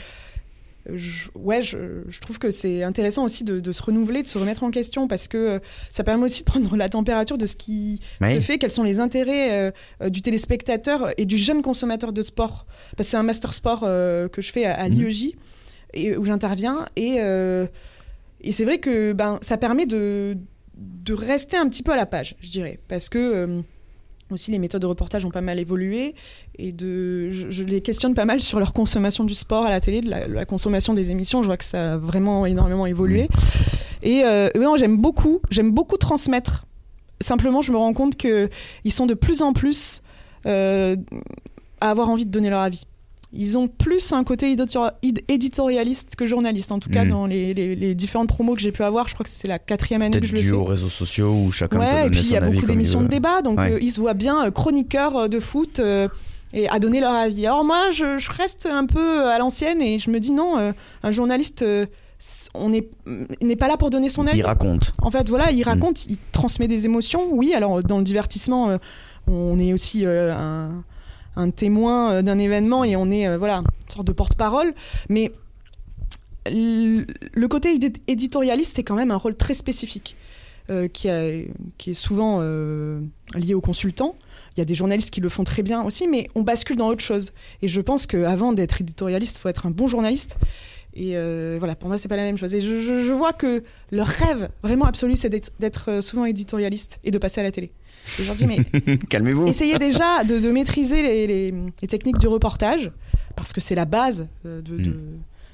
je, ouais, je, je trouve que c'est intéressant aussi de, de se renouveler, de se remettre en question parce que euh, ça permet aussi de prendre la température de ce qui Oui. se fait, quels sont les intérêts euh, euh, du téléspectateur et du jeune consommateur de sport. Parce que c'est un master sport euh, que je fais à, à Mhm. l'IEJ et où j'interviens et, euh, et c'est vrai que ben, ça permet de, de rester un petit peu à la page, je dirais, parce que aussi les méthodes de reportage ont pas mal évolué et de, je, je les questionne pas mal sur leur consommation du sport à la télé, de la, la consommation des émissions. Je vois que ça a vraiment énormément évolué. Et euh, ouais, j'aime beaucoup, j'aime beaucoup transmettre. Simplement, je me rends compte que ils sont de plus en plus euh, à avoir envie de donner leur avis. Ils ont plus un côté éditorialiste que journaliste. En tout cas, Mm. dans les, les- les différentes promos que j'ai pu avoir, je crois que c'est la quatrième année que je le dû fais. aux réseaux sociaux où chacun peut Ouais, donner et puis il y a beaucoup d'émissions de débat, donc Ouais. euh, ils se voient bien euh, chroniqueurs euh, de foot euh, et à donner leur avis. Alors moi, je, je reste un peu à l'ancienne et je me dis non, euh, un journaliste, on n'est n'est pas là pour donner son avis. Il raconte. En fait, voilà, Mm. il raconte, il transmet des émotions. Oui, alors dans le divertissement, on est aussi euh, un, un témoin euh, d'un événement et on est euh, voilà une sorte de porte-parole. Mais le côté édi- éditorialiste, c'est quand même un rôle très spécifique euh, qui, est souvent lié aux consultants. Il y a des journalistes qui le font très bien aussi, mais on bascule dans autre chose. Et je pense qu'avant d'être éditorialiste, il faut être un bon journaliste. Et voilà, pour moi, c'est pas la même chose. Et je, je- vois que leur rêve vraiment absolu, c'est d'être- souvent éditorialiste et de passer à la télé. Et je leur dis, mais Calmez-vous. essayez déjà de, de maîtriser les, les- les techniques du reportage, parce que c'est la base euh, de, de-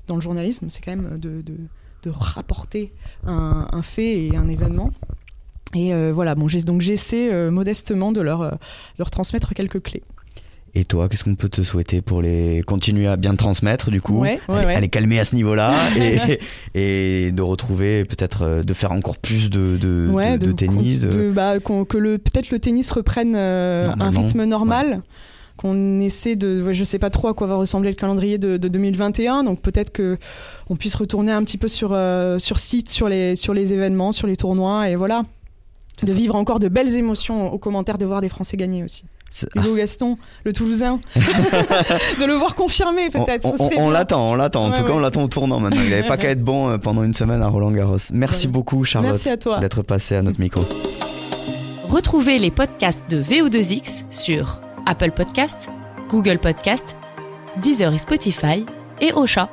dans le journalisme, c'est quand même de, rapporter un, un fait et un événement. Et euh, voilà, bon, donc j'essaie euh, modestement de leur, leur transmettre quelques clés. Et toi, qu'est-ce qu'on peut te souhaiter pour les continuer à bien transmettre du coup? Ouais, ouais, aller, ouais. aller calmer à ce niveau-là et, et de retrouver peut-être euh, de faire encore plus de, de, de, de tennis. bah, que le peut-être le tennis reprenne euh, un rythme normal. Qu'on essaie de, je sais pas trop à quoi va ressembler le calendrier de, de 2021, donc peut-être que on puisse retourner un petit peu sur euh, sur site, sur les sur les événements, sur les tournois, et voilà, de ça. vivre encore de belles émotions aux commentaires, de voir des Français gagner aussi. Hugo Gaston, le Toulousain, de le voir confirmer On, peut-être. on- l'attend, on l'attend. En Ouais, tout cas, ouais. on l'attend au tournant maintenant. Il n'avait pas qu'à être bon euh, pendant une semaine à Roland Garros. Merci Ouais. beaucoup, Charlotte, d'être passée à notre micro. Retrouvez les podcasts de VO2X sur Apple Podcasts, Google Podcasts, Deezer et Spotify et Ocha.